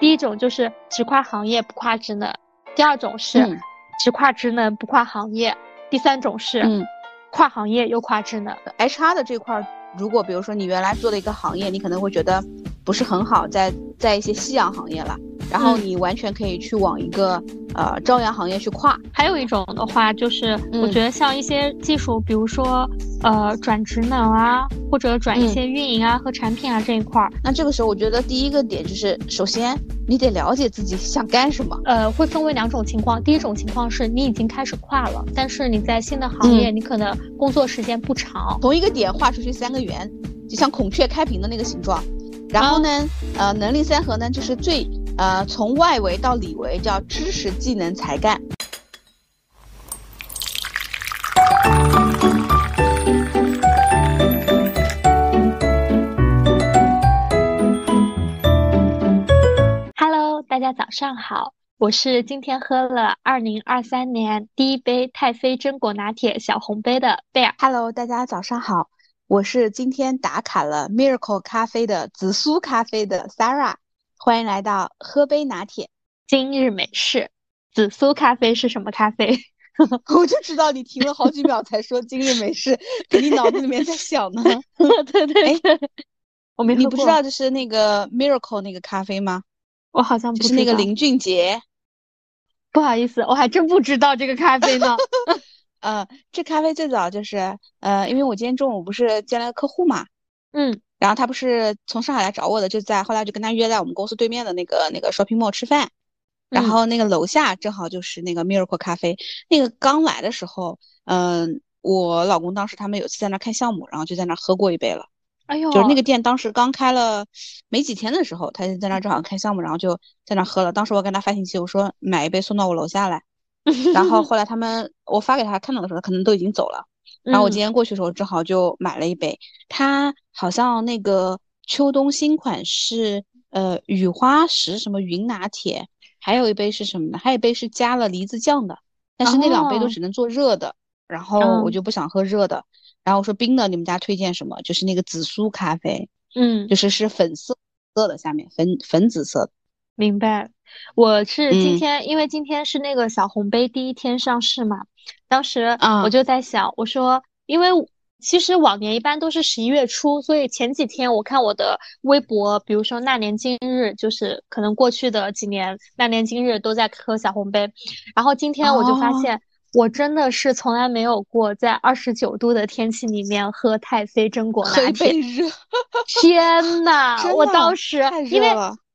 第一种就是只跨行业不跨职能，第二种是只跨职能不跨行业，第三种是跨行业又跨职能。HR 的这块儿，如果比如说你原来做的一个行业，你可能会觉得不是很好，在在一些夕阳行业了。然后你完全可以去往一个呃朝阳行业去跨。还有一种的话，就是我觉得像一些技术，比如说呃转职能啊，或者转一些运营啊和产品啊这一块儿。那这个时候，我觉得第一个点就是，首先你得了解自己想干什么。呃，会分为两种情况。第一种情况是你已经开始跨了，但是你在新的行业，你可能工作时间不长。同一个点画出去三个圆，就像孔雀开屏的那个形状。然后呢，呃，能力三合呢，就是最。呃，从外围到里围叫知识、技能、才干。Hello，大家早上好，我是今天喝了二零二三年第一杯太妃榛果拿铁小红杯的贝尔。Hello，大家早上好，我是今天打卡了 Miracle 咖啡的紫苏咖啡的 Sarah。欢迎来到喝杯拿铁，今日美式紫苏咖啡是什么咖啡？我就知道你停了好几秒才说今日美式，肯定脑子里面在想呢。对对对，我没你不知道就是那个 Miracle 那个咖啡吗？我好像不是那个林俊杰。不好意思，我还真不知道这个咖啡呢。呃，这咖啡最早就是呃，因为我今天中午不是接了个客户嘛。嗯。然后他不是从上海来找我的，就在后来就跟他约在我们公司对面的那个那个 shopping mall 吃饭，然后那个楼下正好就是那个 Miracle 咖啡。那个刚来的时候，嗯，我老公当时他们有次在那看项目，然后就在那喝过一杯了。哎呦，就是那个店当时刚开了没几天的时候，他就在那正好看项目，然后就在那喝了。当时我跟他发信息，我说买一杯送到我楼下来。然后后来他们我发给他看到的时候，可能都已经走了。然后我今天过去的时候，正好就买了一杯。它好像那个秋冬新款是呃雨花石什么云拿铁，还有一杯是什么呢？还有一杯是加了梨子酱的。但是那两杯都只能做热的，然后我就不想喝热的。然后我说冰的，你们家推荐什么？就是那个紫苏咖啡，嗯，就是是粉色色的，下面粉粉紫色的。明白。我是今天，因为今天是那个小红杯第一天上市嘛。当时我就在想，我说，因为其实往年一般都是十一月初，所以前几天我看我的微博，比如说那年今日，就是可能过去的几年那年今日都在喝小红杯，然后今天我就发现，我真的是从来没有过在二十九度的天气里面喝太妃榛果拿铁，天呐，我当时因为。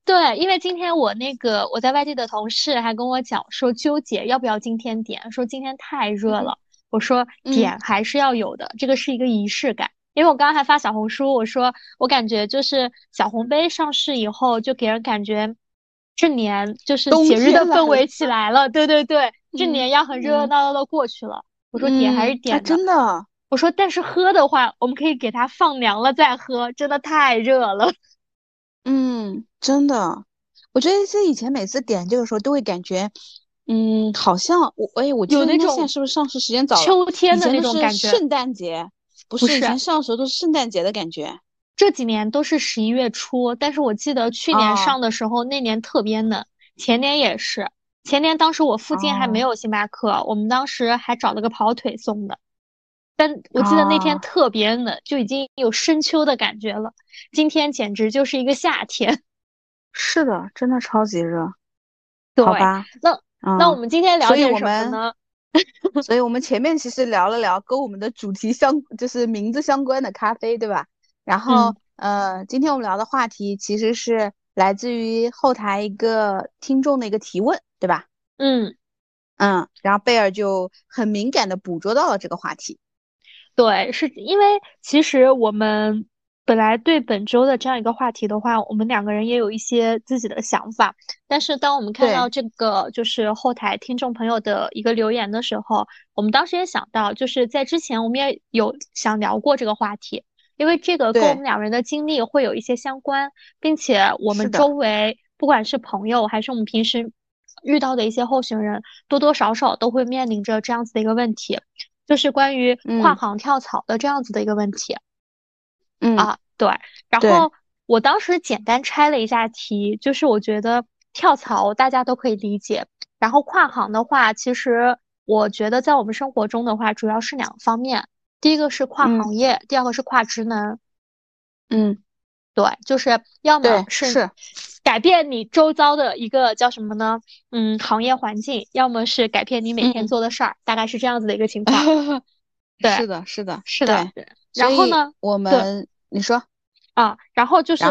对，因为今天我那个我在外地的同事还跟我讲说纠结要不要今天点，说今天太热了。我说点还是要有的，这个是一个仪式感。因为我刚刚还发小红书，我说我感觉就是小红杯上市以后，就给人感觉这年就是节日的氛围起来了。对对对，这年要很热热闹闹的过去了。我说点还是点的，真的。我说但是喝的话，我们可以给它放凉了再喝，真的太热了。嗯，真的，我觉得这以前每次点这个时候都会感觉，嗯，好像我哎，我记得那现在是不是上市时间早了？秋天的那种感觉。圣诞节不是以前上时候都是圣诞节的感觉。这几年都是十一月初，但是我记得去年上的时候那年特别冷，前年也是，前年当时我附近还没有星巴克，我们当时还找了个跑腿送的。但我记得那天特别冷，就已经有深秋的感觉了。今天简直就是一个夏天。是的，真的超级热。好吧，那那我们今天聊点什么呢？所以我们前面其实聊了聊跟我们的主题相，就是名字相关的咖啡，对吧？然后呃，今天我们聊的话题其实是来自于后台一个听众的一个提问，对吧？嗯嗯，然后贝尔就很敏感的捕捉到了这个话题。对，是因为其实我们本来对本周的这样一个话题的话，我们两个人也有一些自己的想法。但是当我们看到这个就是后台听众朋友的一个留言的时候，我们当时也想到，就是在之前我们也有想聊过这个话题，因为这个跟我们两人的经历会有一些相关，并且我们周围不管是朋友还是我们平时遇到的一些候选人，多多少少都会面临着这样子的一个问题。就是关于跨行跳槽的这样子的一个问题，嗯。啊对，然后我当时简单拆了一下题，就是我觉得跳槽大家都可以理解，然后跨行的话，其实我觉得在我们生活中的话，主要是两个方面，第一个是跨行业，第二个是跨职能。嗯，对，就是要么是改变你周遭的一个叫什么呢？嗯，行业环境，要么是改变你每天做的事儿，大概是这样子的一个情况。对，是的，是的，是的。然后呢，我们你说啊，然后就是。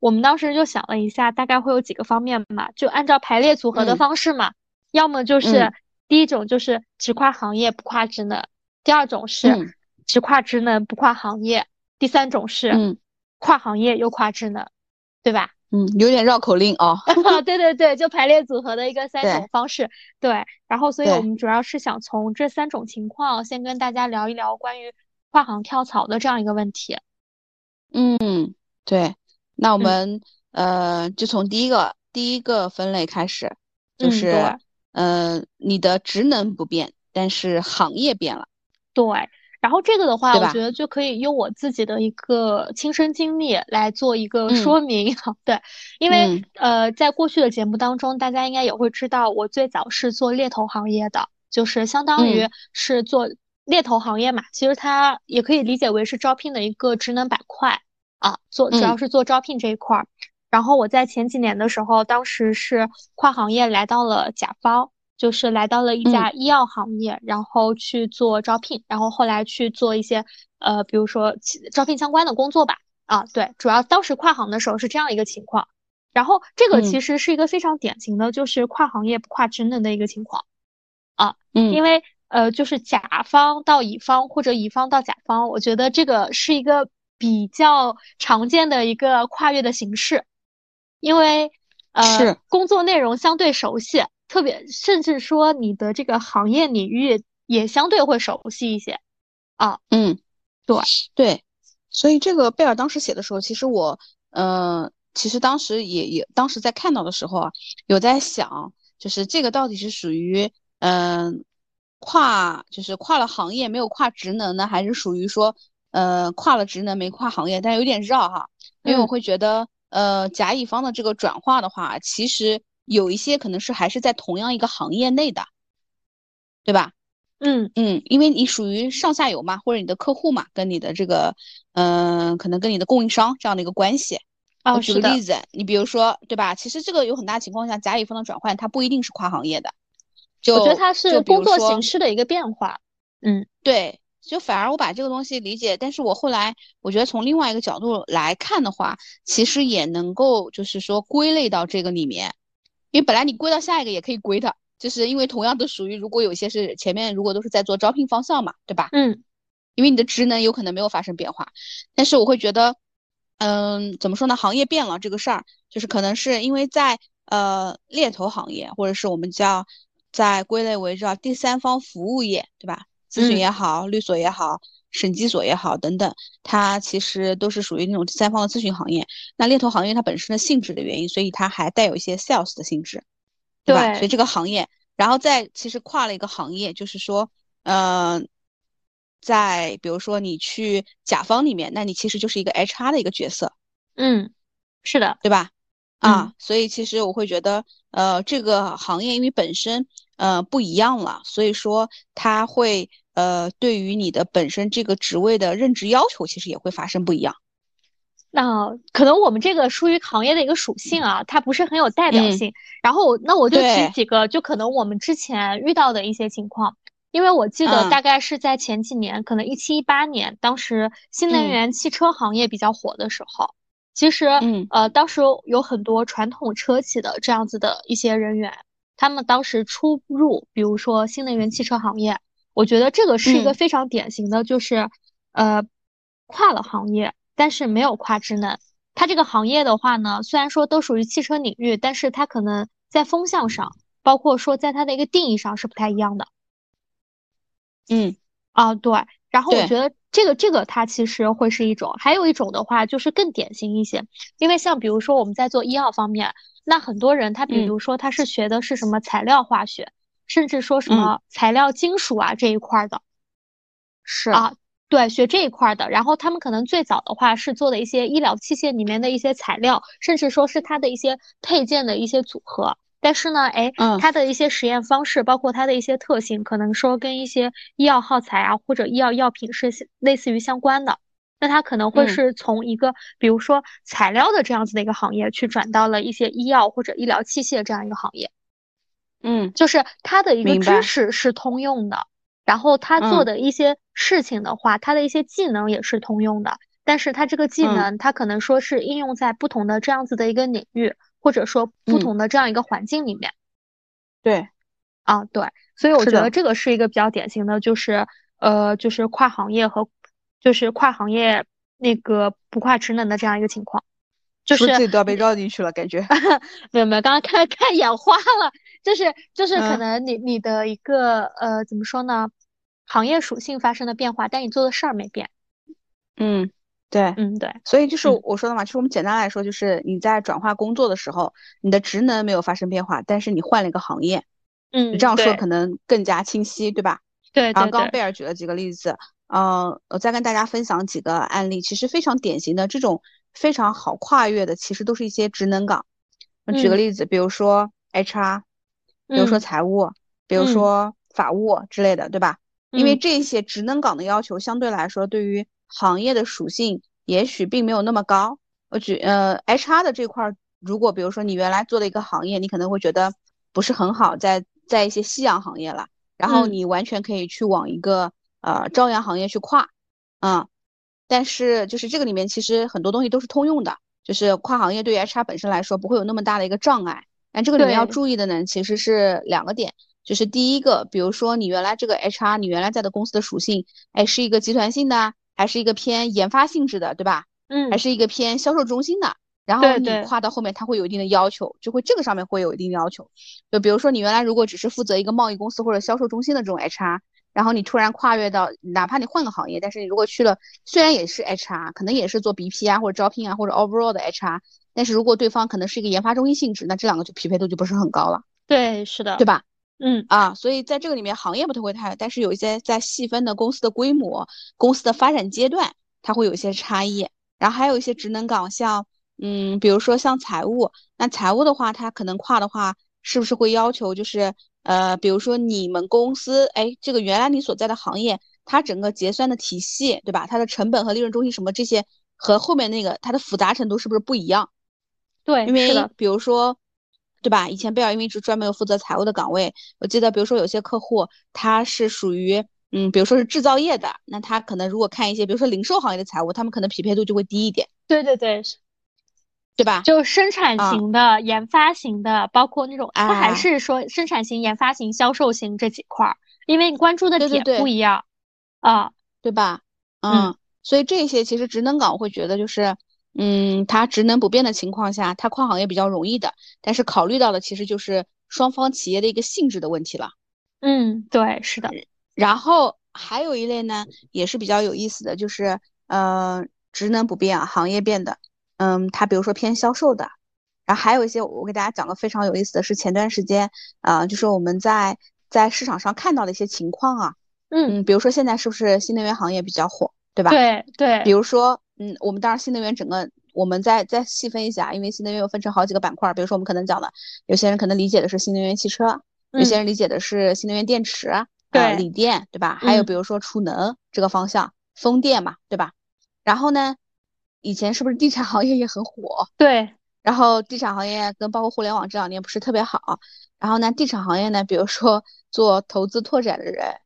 我们当时就想了一下，大概会有几个方面嘛，就按照排列组合的方式嘛，要么就是第一种就是只跨行业不跨职能，第二种是只跨职能不跨行业，第三种是跨行业又跨职能，对吧？嗯，有点绕口令哦。对对对，就排列组合的一个三种方式。对，然后所以我们主要是想从这三种情况先跟大家聊一聊关于跨行跳槽的这样一个问题。嗯，对。那我们呃，就从第一个第一个分类开始，就是呃，你的职能不变，但是行业变了。对，然后这个的话，我觉得就可以用我自己的一个亲身经历来做一个说明。对，因为呃，在过去的节目当中，大家应该也会知道，我最早是做猎头行业的，就是相当于是做猎头行业嘛。其实它也可以理解为是招聘的一个职能板块。啊，做主要是做招聘这一块儿，然后我在前几年的时候，当时是跨行业来到了甲方，就是来到了一家医药行业，然后去做招聘，然后后来去做一些呃，比如说招聘相关的工作吧。啊，对，主要当时跨行的时候是这样一个情况，然后这个其实是一个非常典型的，就是跨行业不跨职能的一个情况。啊，嗯，因为呃，就是甲方到乙方或者乙方到甲方，我觉得这个是一个。比较常见的一个跨越的形式，因为呃工作内容相对熟悉，特别甚至说你的这个行业领域也相对会熟悉一些啊。嗯，对对，所以这个贝尔当时写的时候，其实我呃其实当时也也当时在看到的时候啊，有在想，就是这个到底是属于嗯跨就是跨了行业没有跨职能呢，还是属于说？呃，跨了职能没跨行业，但有点绕哈，因为我会觉得，呃，甲乙方的这个转化的话，其实有一些可能是还是在同样一个行业内的，对吧？嗯嗯，因为你属于上下游嘛，或者你的客户嘛，跟你的这个，嗯，可能跟你的供应商这样的一个关系。我举个例子，你比如说，对吧？其实这个有很大情况下，甲乙方的转换，它不一定是跨行业的。就我觉得它是工作形式的一个变化。嗯，对。就反而我把这个东西理解，但是我后来我觉得从另外一个角度来看的话，其实也能够就是说归类到这个里面，因为本来你归到下一个也可以归的，就是因为同样都属于如果有些是前面如果都是在做招聘方向嘛，对吧？嗯，因为你的职能有可能没有发生变化，但是我会觉得，嗯，怎么说呢？行业变了这个事儿，就是可能是因为在呃猎头行业，或者是我们叫在归类为叫第三方服务业，对吧？咨询也好，律所也好，审计所也好，等等，它其实都是属于那种第三方的咨询行业。那猎头行业它本身的性质的原因，所以它还带有一些 sales 的性质，对吧？所以这个行业，然后再其实跨了一个行业，就是说，呃，在比如说你去甲方里面，那你其实就是一个 HR 的一个角色。嗯，是的，对吧？啊，所以其实我会觉得，呃，这个行业因为本身呃不一样了，所以说它会。呃，对于你的本身这个职位的任职要求，其实也会发生不一样。那可能我们这个属于行业的一个属性啊，它不是很有代表性。然后那我就举几个，就可能我们之前遇到的一些情况。因为我记得大概是在前几年，可能一七一八年，当时新能源汽车行业比较火的时候，其实呃，当时有很多传统车企的这样子的一些人员，他们当时出入，比如说新能源汽车行业。我觉得这个是一个非常典型的，就是，呃，跨了行业，但是没有跨职能。它这个行业的话呢，虽然说都属于汽车领域，但是它可能在风向上，包括说在它的一个定义上是不太一样的。嗯，啊，对。然后我觉得这个这个它其实会是一种，还有一种的话就是更典型一些，因为像比如说我们在做医药方面，那很多人他比如说他是学的是什么材料化学。甚至说什么材料金属啊这一块的，是啊，对，学这一块的。然后他们可能最早的话是做的一些医疗器械里面的一些材料，甚至说是它的一些配件的一些组合。但是呢，哎，它的一些实验方式，包括它的一些特性，可能说跟一些医药耗材啊或者医药药品是类似于相关的。那它可能会是从一个比如说材料的这样子的一个行业，去转到了一些医药或者医疗器械这样一个行业。嗯，就是他的一个知识是通用的，然后他做的一些事情的话，他的一些技能也是通用的。但是他这个技能，他可能说是应用在不同的这样子的一个领域。或者说不同的这样一个环境里面，对，啊对，所以我觉得这个是一个比较典型的，就是呃，就是跨行业和就是跨行业那个不跨职能的这样一个情况，就是自己都要被绕进去了，感觉 没有没有，刚刚看看眼花了，就是就是可能你你的一个呃怎么说呢，行业属性发生了变化，但你做的事儿没变，嗯。对，嗯对，所以就是我说的嘛，就是我们简单来说，就是你在转化工作的时候，你的职能没有发生变化，但是你换了一个行业，嗯，你这样说可能更加清晰，对吧？对，然后刚刚贝尔举了几个例子，嗯，我再跟大家分享几个案例，其实非常典型的这种非常好跨越的，其实都是一些职能岗。举个例子，比如说 HR，比如说财务，比如说法务之类的，对吧？因为这些职能岗的要求相对来说对于行业的属性也许并没有那么高。我举呃，HR 的这块儿，如果比如说你原来做的一个行业，你可能会觉得不是很好，在在一些夕阳行业了，然后你完全可以去往一个呃朝阳行业去跨，嗯，但是就是这个里面其实很多东西都是通用的，就是跨行业对于 HR 本身来说不会有那么大的一个障碍。但这个里面要注意的呢，其实是两个点，就是第一个，比如说你原来这个 HR，你原来在的公司的属性，哎，是一个集团性的。还是一个偏研发性质的，对吧？嗯，还是一个偏销售中心的。然后你跨到后面，它会有一定的要求，就会这个上面会有一定的要求。就比如说你原来如果只是负责一个贸易公司或者销售中心的这种 HR，然后你突然跨越到，哪怕你换个行业，但是你如果去了，虽然也是 HR，可能也是做 BP 啊或者招聘啊或者 overall 的 HR，但是如果对方可能是一个研发中心性质，那这两个就匹配度就不是很高了。对，是的，对吧？嗯啊，所以在这个里面行业不太会太，但是有一些在细分的公司的规模、公司的发展阶段，它会有一些差异。然后还有一些职能岗，像嗯，比如说像财务，那财务的话，它可能跨的话，是不是会要求就是呃，比如说你们公司，哎，这个原来你所在的行业，它整个结算的体系，对吧？它的成本和利润中心什么这些，和后面那个它的复杂程度是不是不一样？对，因为比如说。对吧？以前贝尔因为是专门有负责财务的岗位，我记得，比如说有些客户他是属于，嗯，比如说是制造业的，那他可能如果看一些，比如说零售行业的财务，他们可能匹配度就会低一点。对对对，对吧？就生产型的、研发型的，包括那种，他还是说生产型、研发型、销售型这几块儿，因为你关注的点不一样啊，对吧？嗯，所以这些其实职能岗我会觉得就是。嗯，它职能不变的情况下，它跨行业比较容易的。但是考虑到的其实就是双方企业的一个性质的问题了。嗯，对，是的。然后还有一类呢，也是比较有意思的，就是呃，职能不变，行业变的。嗯，它比如说偏销售的。然后还有一些，我给大家讲个非常有意思的是，前段时间啊，就是我们在在市场上看到的一些情况啊。嗯，比如说现在是不是新能源行业比较火，对吧？对对。比如说。嗯，我们当然新能源整个，我们再再细分一下，因为新能源又分成好几个板块，比如说我们可能讲的，有些人可能理解的是新能源汽车，有些人理解的是新能源电池，对，锂电，对吧？还有比如说储能这个方向，风电嘛，对吧？然后呢，以前是不是地产行业也很火？对，然后地产行业跟包括互联网这两年不是特别好，然后呢，地产行业呢，比如说做投资拓展的人。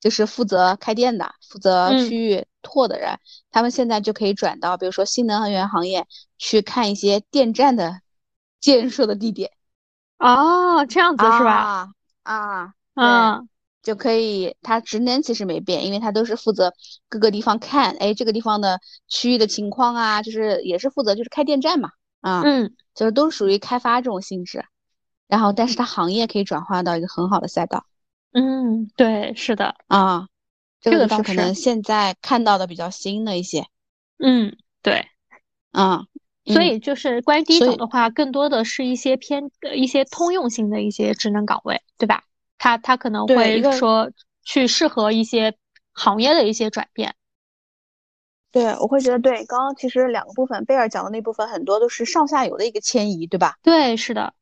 就是负责开店的，负责区域拓的人，他们现在就可以转到，比如说新能源行业去看一些电站的建设的地点。哦，这样子是吧？啊，嗯，就可以。他职能其实没变，因为他都是负责各个地方看，哎，这个地方的区域的情况啊，就是也是负责就是开电站嘛，啊，嗯，就是都属于开发这种性质。然后，但是它行业可以转化到一个很好的赛道。嗯，对，是的啊，这个是可能现在看到的比较新的一些。嗯，对，啊，所以就是关于第一种的话，更多的是一些偏一些通用性的一些职能岗位，对吧？它它可能会说去适合一些行业的一些转变。对，我会觉得对。刚刚其实两个部分，贝尔讲的那部分很多都是上下游的一个迁移，对吧？对，是的。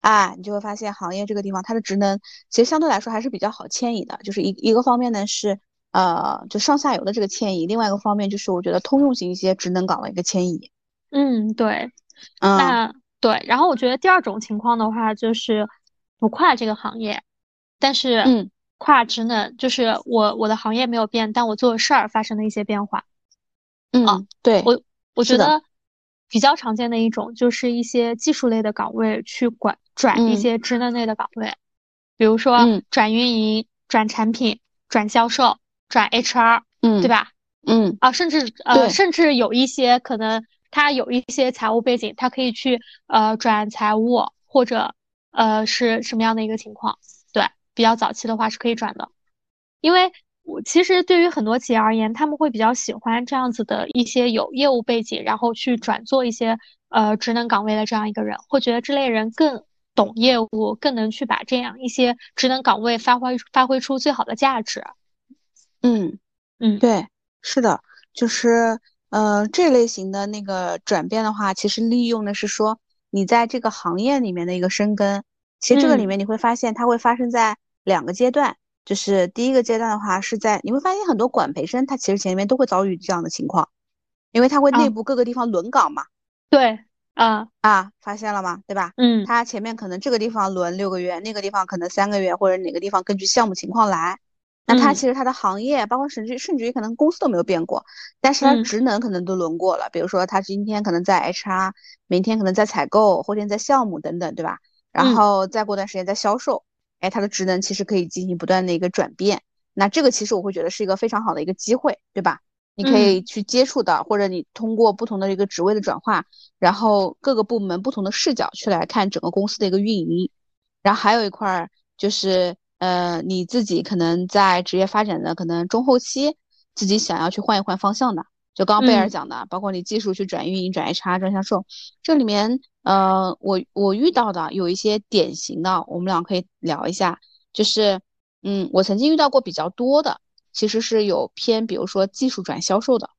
啊，你就会发现行业这个地方它的职能其实相对来说还是比较好迁移的。就是一一个方面呢是呃，就上下游的这个迁移，另外一个方面就是我觉得通用型一些职能岗的一个迁移。嗯，对。那对，然后我觉得第二种情况的话就是不跨这个行业，但是嗯，跨职能，就是我我的行业没有变，但我做的事儿发生了一些变化。嗯，对我我觉得比较常见的一种就是一些技术类的岗位去管转一些职能类的岗位，比如说转运营、转产品、转销售、转 HR，嗯，对吧？嗯啊，甚至呃，甚至有一些可能他有一些财务背景，他可以去呃转财务或者呃是什么样的一个情况？对，比较早期的话是可以转的，因为。我其实对于很多企业而言，他们会比较喜欢这样子的一些有业务背景，然后去转做一些呃职能岗位的这样一个人，会觉得这类人更懂业务，更能去把这样一些职能岗位发挥发挥出最好的价值。嗯嗯，对，是的，就是呃这类型的那个转变的话，其实利用的是说你在这个行业里面的一个深耕。其实这个里面你会发现，它会发生在两个阶段。就是第一个阶段的话，是在你会发现很多管培生，他其实前面都会遭遇这样的情况，因为他会内部各个地方轮岗嘛。对，啊啊，发现了吗？对吧？嗯，他前面可能这个地方轮六个月，那个地方可能三个月，或者哪个地方根据项目情况来。那他其实他的行业，包括甚至甚至于可能公司都没有变过，但是他职能可能都轮过了。比如说他今天可能在 HR，明天可能在采购，后天在项目等等，对吧？然后再过段时间在销售。哎，它的职能其实可以进行不断的一个转变，那这个其实我会觉得是一个非常好的一个机会，对吧？你可以去接触到，或者你通过不同的一个职位的转化，然后各个部门不同的视角去来看整个公司的一个运营。然后还有一块儿就是，呃，你自己可能在职业发展的可能中后期，自己想要去换一换方向的，就刚刚贝尔讲的，包括你技术去转运营、转 HR、转销售，这里面。呃，我我遇到的有一些典型的，我们俩可以聊一下。就是，嗯，我曾经遇到过比较多的，其实是有偏，比如说技术转销售的，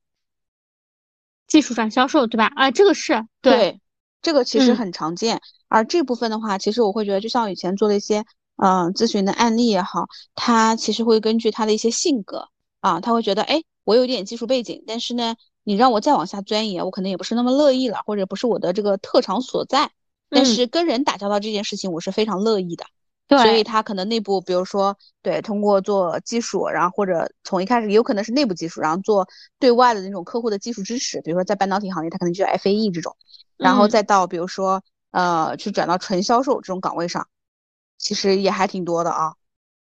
技术转销售，对吧？啊，这个是对，这个其实很常见。而这部分的话，其实我会觉得，就像我以前做的一些，嗯，咨询的案例也好，他其实会根据他的一些性格啊，他会觉得，哎，我有点技术背景，但是呢。你让我再往下钻研，我可能也不是那么乐意了，或者不是我的这个特长所在。但是跟人打交道这件事情，我是非常乐意的。对，所以他可能内部，比如说，对，通过做技术，然后或者从一开始有可能是内部技术，然后做对外的那种客户的技术支持，比如说在半导体行业，他可能就 F A E 这种，然后再到比如说，呃，去转到纯销售这种岗位上，其实也还挺多的啊。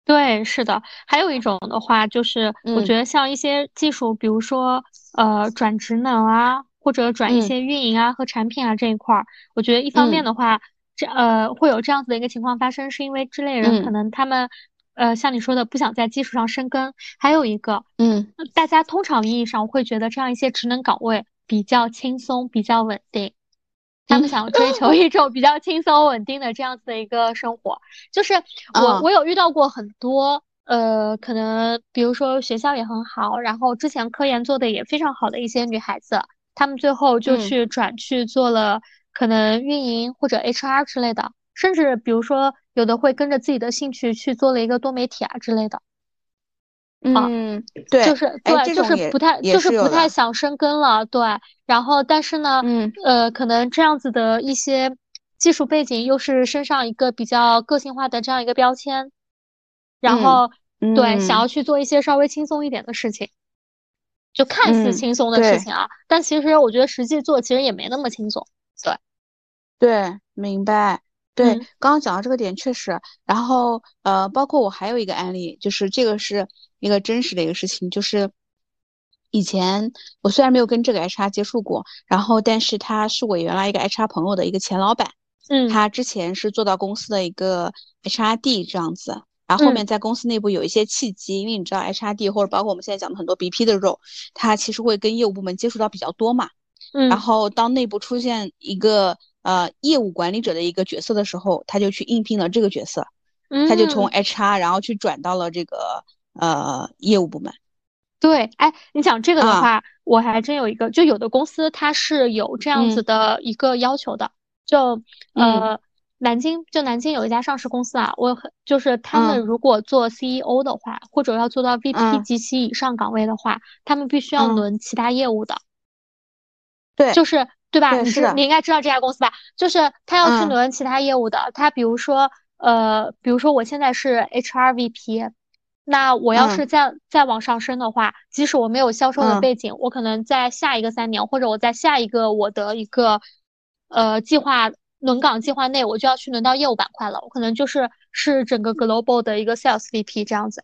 对，是的，还有一种的话，就是我觉得像一些技术，比如说呃转职能啊，或者转一些运营啊和产品啊这一块儿，我觉得一方面的话，这呃会有这样子的一个情况发生，是因为这类人可能他们呃像你说的不想在技术上深耕，还有一个嗯，大家通常意义上会觉得这样一些职能岗位比较轻松，比较稳定。他们想要追求一种比较轻松稳定的这样子的一个生活，就是我我有遇到过很多呃，可能比如说学校也很好，然后之前科研做的也非常好的一些女孩子，她们最后就去转去做了可能运营或者 HR 之类的，甚至比如说有的会跟着自己的兴趣去做了一个多媒体啊之类的。嗯，对，就是对，就是不太，就是不太想深耕了，对。然后，但是呢，嗯，呃，可能这样子的一些技术背景，又是身上一个比较个性化的这样一个标签，然后，对，想要去做一些稍微轻松一点的事情，就看似轻松的事情啊，但其实我觉得实际做其实也没那么轻松，对，对，明白。对，刚刚讲到这个点确实，然后呃，包括我还有一个案例，就是这个是一个真实的一个事情，就是以前我虽然没有跟这个 HR 接触过，然后但是他是我原来一个 HR 朋友的一个前老板，嗯，他之前是做到公司的一个 HRD 这样子，然后后面在公司内部有一些契机，因为你知道 HRD 或者包括我们现在讲的很多 BP 的 role，，他其实会跟业务部门接触到比较多嘛，嗯，然后当内部出现一个。呃，业务管理者的一个角色的时候，他就去应聘了这个角色，他就从 HR 然后去转到了这个呃业务部门，对，哎，你讲这个的话，我还真有一个，就有的公司它是有这样子的一个要求的，就呃，南京就南京有一家上市公司啊，我很就是他们如果做 CEO 的话，或者要做到 VP 及其以上岗位的话，他们必须要轮其他业务的。对，就是对吧？你是你应该知道这家公司吧？就是他要去轮其他业务的，他比如说呃，比如说我现在是 HR VP。那我要是再再往上升的话，即使我没有销售的背景，我可能在下一个三年，或者我在下一个我的一个呃计划轮岗计划内，我就要去轮到业务板块了。我可能就是是整个 global 的一个 sales VP 这样子，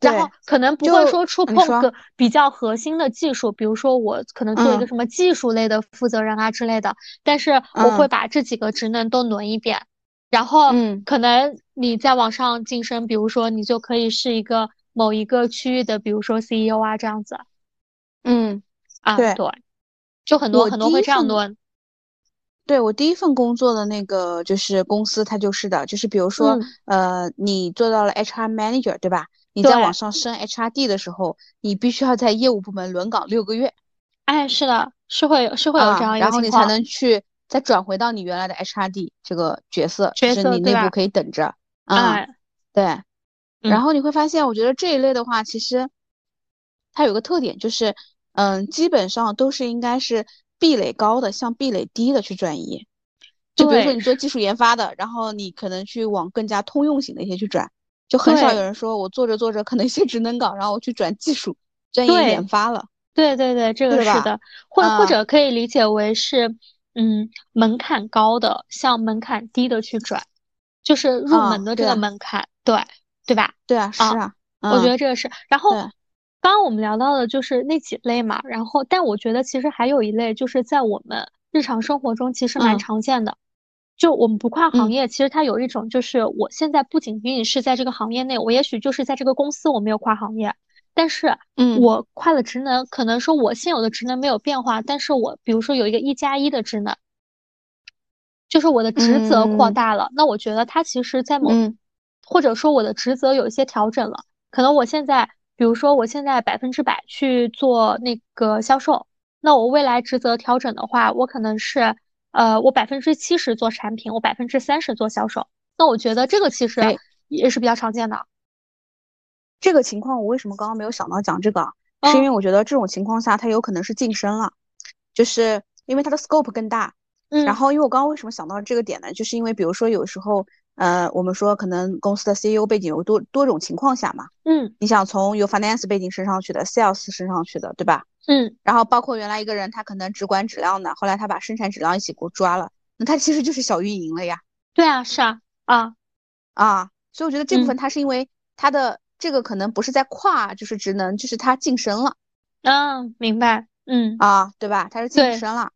然后可能不会说触碰个比较核心的技术，比如说我可能做一个什么技术类的负责人啊之类的，但是我会把这几个职能都轮一遍。然后，嗯，可能你再往上晋升，比如说你就可以是一个某一个区域的，比如说 CEO 啊这样子，嗯，啊对，就很多很多会这样轮。对我第一份工作的那个就是公司，它就是的，就是比如说，呃，你做到了 HR manager，对吧？你在往上升 HRD 的时候，你必须要在业务部门轮岗六个月。哎，是的，是会有是会有这样然后你才能去。再转回到你原来的 HRD 这个角色，就是你内部可以等着啊，对。然后你会发现，我觉得这一类的话，其实它有个特点，就是嗯，基本上都是应该是壁垒高的向壁垒低的去转移。就比如说你做技术研发的，然后你可能去往更加通用型的一些去转，就很少有人说我做着做着可能一些职能岗，然后我去转技术专业研发了。对对对，这个是的，或或者可以理解为是。嗯，门槛高的向门槛低的去转，就是入门的这个门槛，对对吧？对啊，是啊，我觉得这个是。然后刚刚我们聊到的就是那几类嘛，然后但我觉得其实还有一类就是在我们日常生活中其实蛮常见的，就我们不跨行业，其实它有一种就是我现在不仅仅是在这个行业内，我也许就是在这个公司我没有跨行业。但是，嗯，我跨了职能，可能说我现有的职能没有变化，但是我比如说有一个一加一的职能，就是我的职责扩大了。那我觉得它其实，在某，或者说我的职责有一些调整了。可能我现在，比如说我现在百分之百去做那个销售，那我未来职责调整的话，我可能是，呃，我百分之七十做产品，我百分之三十做销售。那我觉得这个其实也是比较常见的。这个情况我为什么刚刚没有想到讲这个？是因为我觉得这种情况下它有可能是晋升了，就是因为它的 scope 更大。嗯。然后因为我刚刚为什么想到这个点呢？就是因为比如说有时候，呃，我们说可能公司的 CEO 背景有多多种情况下嘛。嗯。你想从有 finance 背景升上去的，sales 升上去的，对吧？嗯。然后包括原来一个人他可能只管质量的，后来他把生产质量一起给我抓了，那他其实就是小运营了呀。对啊，是啊，啊啊，所以我觉得这部分他是因为他的。这个可能不是在跨，就是职能，就是他晋升了。嗯，明白。嗯啊，对吧？他是晋升了。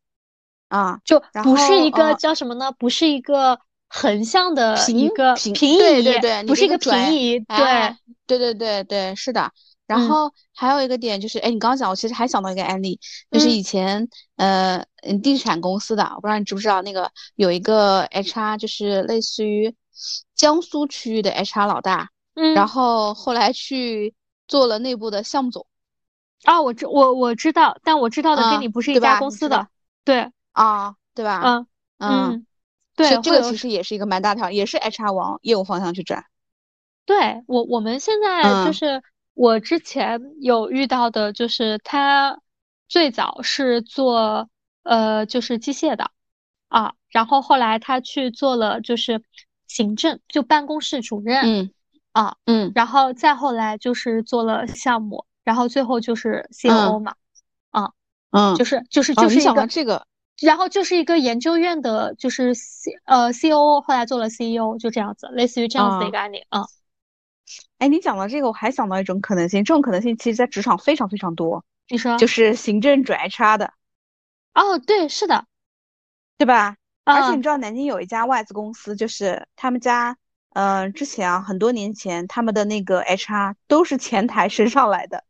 啊，就不是一个叫什么呢？不是一个横向的一个平平移，对对对，不是一个平移。对对对对对，是的。然后还有一个点就是，哎，你刚刚讲，我其实还想到一个案例，就是以前呃，地产公司的，我不知道你知不知道，那个有一个 HR，就是类似于江苏区域的 HR 老大。嗯，然后后来去做了内部的项目总，啊，我知我我知道，但我知道的跟你不是一家公司的，对啊，对吧？嗯嗯，对，这个其实也是一个蛮大条，也是 HR 往业务方向去转。对我我们现在就是我之前有遇到的，就是他最早是做呃就是机械的啊，然后后来他去做了就是行政，就办公室主任。嗯。啊，嗯，然后再后来就是做了项目，然后最后就是 C O O 嘛，啊，嗯，就是就是就是一个这个，然后就是一个研究院的，就是 C 呃 C O O，后来做了 C E O，就这样子，类似于这样子的一个案例，啊，哎，你讲到这个，我还想到一种可能性，这种可能性其实在职场非常非常多，你说，就是行政转 H R 的，哦，对，是的，对吧？而且你知道南京有一家外资公司，就是他们家。嗯，之前啊，很多年前，他们的那个 HR 都是前台升上来的，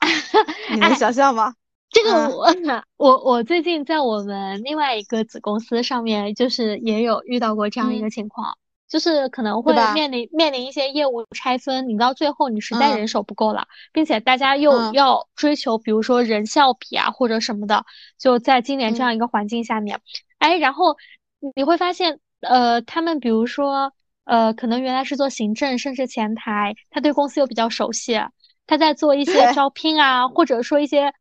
你能想象吗？这个我 我我最近在我们另外一个子公司上面，就是也有遇到过这样一个情况，就是可能会面临面临一些业务拆分，你到最后你实在人手不够了，并且大家又要追求，比如说人效比啊或者什么的，就在今年这样一个环境下面，哎，然后你会发现，呃，他们比如说，呃，可能原来是做行政甚至前台，他对公司又比较熟悉，他在做一些招聘啊，或者说一些，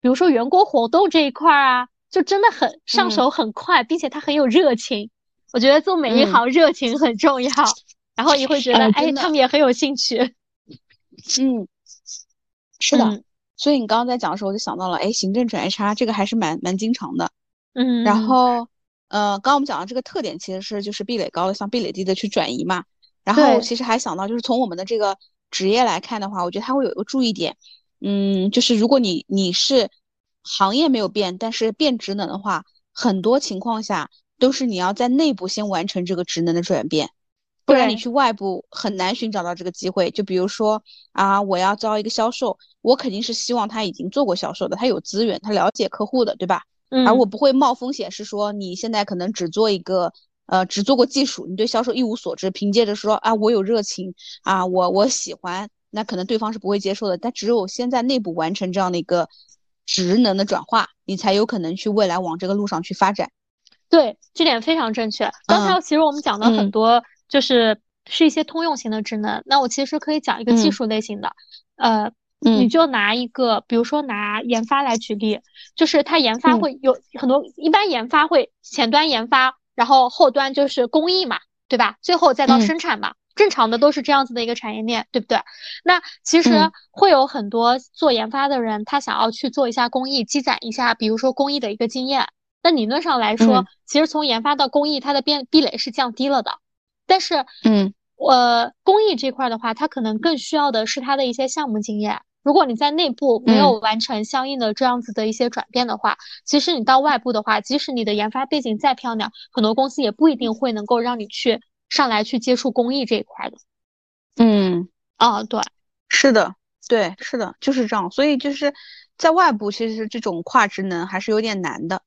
比如说员工活动这一块啊，就真的很上手很快，并且他很有热情。我觉得做每一行热情很重要，然后你会觉得，哎，他们也很有兴趣。嗯，是的。所以你刚刚在讲的时候，我就想到了，哎，行政转 HR 这个还是蛮蛮经常的。嗯。然后，呃，刚刚我们讲的这个特点其实是就是壁垒高的向壁垒低的去转移嘛。然后其实还想到，就是从我们的这个职业来看的话，我觉得它会有一个注意点，嗯，就是如果你你是行业没有变，但是变职能的话，很多情况下。都是你要在内部先完成这个职能的转变，不然你去外部很难寻找到这个机会。就比如说啊，我要招一个销售，我肯定是希望他已经做过销售的，他有资源，他了解客户的，对吧？嗯。而我不会冒风险，是说你现在可能只做一个，呃，只做过技术，你对销售一无所知，凭借着说啊，我有热情啊，我我喜欢，那可能对方是不会接受的。但只有先在内部完成这样的一个职能的转化，你才有可能去未来往这个路上去发展。对，这点非常正确。刚才其实我们讲了很多，就是是一些通用型的职能。那我其实可以讲一个技术类型的，呃，你就拿一个，比如说拿研发来举例，就是它研发会有很多，一般研发会前端研发，然后后端就是工艺嘛，对吧？最后再到生产嘛，正常的都是这样子的一个产业链，对不对？那其实会有很多做研发的人，他想要去做一下公益，积攒一下，比如说公益的一个经验。那理论上来说，其实从研发到工艺，它的变壁垒是降低了的。但是，嗯，呃工艺这块的话，它可能更需要的是它的一些项目经验。如果你在内部没有完成相应的这样子的一些转变的话，其实你到外部的话，即使你的研发背景再漂亮，很多公司也不一定会能够让你去上来去接触公益这一块的。嗯，啊，对，是的，对，是的，就是这样。所以就是在外部，其实这种跨职能还是有点难的。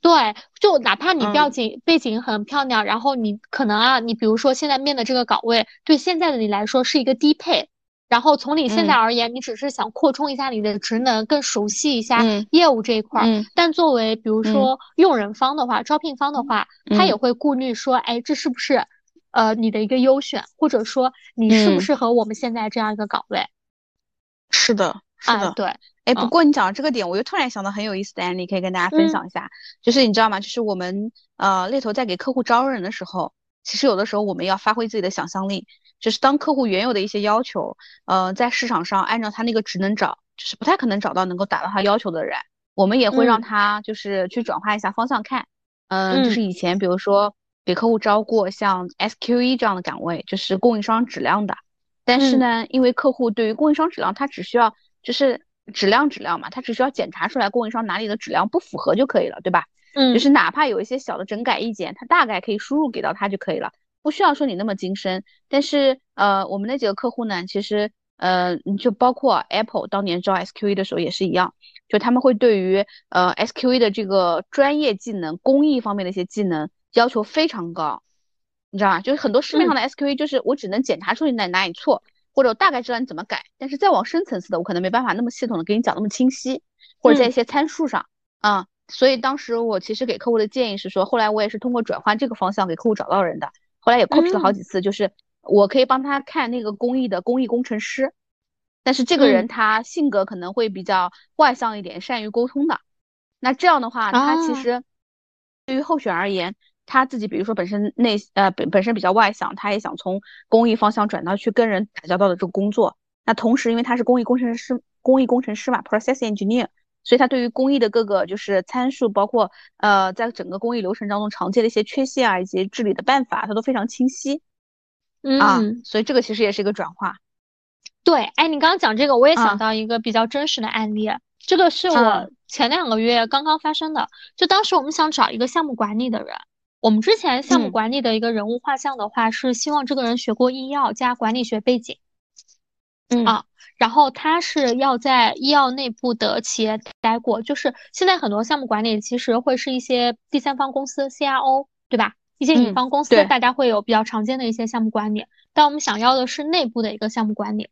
对，就哪怕你背景背景很漂亮，然后你可能啊，你比如说现在面的这个岗位，对现在的你来说是一个低配，然后从你现在而言，你只是想扩充一下你的职能，更熟悉一下业务这一块儿。但作为比如说用人方的话，招聘方的话，他也会顾虑说，哎，这是不是呃你的一个优选，或者说你适不适合我们现在这样一个岗位？是的，是的，对。哎，不过你讲到这个点，我又突然想到很有意思的案例，可以跟大家分享一下。就是你知道吗？就是我们呃猎头在给客户招人的时候，其实有的时候我们要发挥自己的想象力。就是当客户原有的一些要求，呃，在市场上按照他那个职能找，就是不太可能找到能够达到他要求的人，我们也会让他就是去转化一下方向看。嗯，就是以前比如说给客户招过像 SQE 这样的岗位，就是供应商质量的。但是呢，因为客户对于供应商质量，他只需要就是。质量质量嘛，他只需要检查出来供应商哪里的质量不符合就可以了，对吧？嗯，就是哪怕有一些小的整改意见，他大概可以输入给到他就可以了，不需要说你那么精深。但是呃，我们那几个客户呢，其实呃，就包括 Apple 当年招 SQE 的时候也是一样，就他们会对于呃 SQE 的这个专业技能、工艺方面的一些技能要求非常高，你知道吧？就是很多市面上的 SQA，就是我只能检查出你哪哪里错。或者我大概知道你怎么改，但是再往深层次的，我可能没办法那么系统的给你讲那么清晰，或者在一些参数上啊，所以当时我其实给客户的建议是说，后来我也是通过转换这个方向给客户找到人的，后来也 copy 了好几次，就是我可以帮他看那个工艺的工艺工程师，但是这个人他性格可能会比较外向一点，善于沟通的，那这样的话，他其实对于候选而言。他自己，比如说本身内呃本本身比较外向，他也想从公益方向转到去跟人打交道的这个工作。那同时，因为他是工艺工程师，工艺工程师嘛，process engineer，所以他对于工艺的各个就是参数，包括呃在整个工艺流程当中常见的一些缺陷啊，以及治理的办法，他都非常清晰。嗯，所以这个其实也是一个转化。对，哎，你刚刚讲这个，我也想到一个比较真实的案例，这个是我前两个月刚刚发生的。就当时我们想找一个项目管理的人。我们之前项目管理的一个人物画像的话，是希望这个人学过医药加管理学背景，嗯啊，然后他是要在医药内部的企业待过，就是现在很多项目管理其实会是一些第三方公司 CRO，对吧？一些乙方公司大家会有比较常见的一些项目管理，但我们想要的是内部的一个项目管理。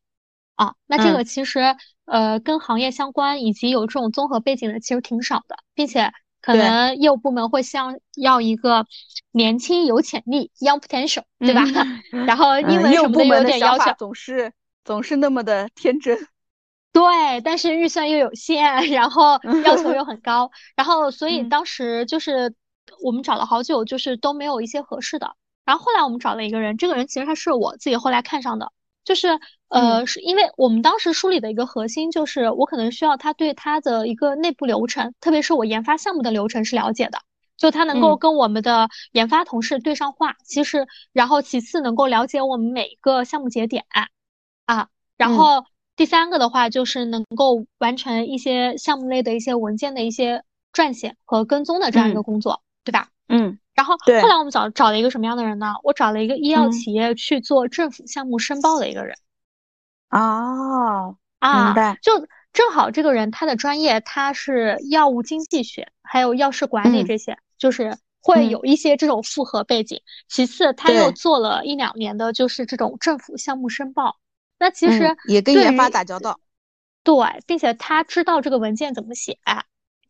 啊，那这个其实呃跟行业相关以及有这种综合背景的其实挺少的，并且可能业务部门会像要一个年轻有潜力 young potential，对吧？然后英文什么的有点要求，总是总是那么的天真。对，但是预算又有限，然后 要求又很高，然后所以当时就是我们找了好久，就是都没有一些合适的。然后后来我们找了一个人，这个人其实他是我自己后来看上的。就是呃，是因为我们当时梳理的一个核心，就是我可能需要他对他的一个内部流程，特别是我研发项目的流程是了解的，就他能够跟我们的研发同事对上话。其实，然后其次能够了解我们每一个项目节点啊，然后第三个的话就是能够完成一些项目类的一些文件的一些撰写和跟踪的这样一个工作，对吧？嗯。然后后来我们找找了一个什么样的人呢？我找了一个医药企业去做政府项目申报的一个人。哦，啊，明白。就正好这个人他的专业他是药物经济学，还有药事管理这些，就是会有一些这种复合背景。其次他又做了一两年的就是这种政府项目申报，那其实也跟研发打交道。对，并且他知道这个文件怎么写。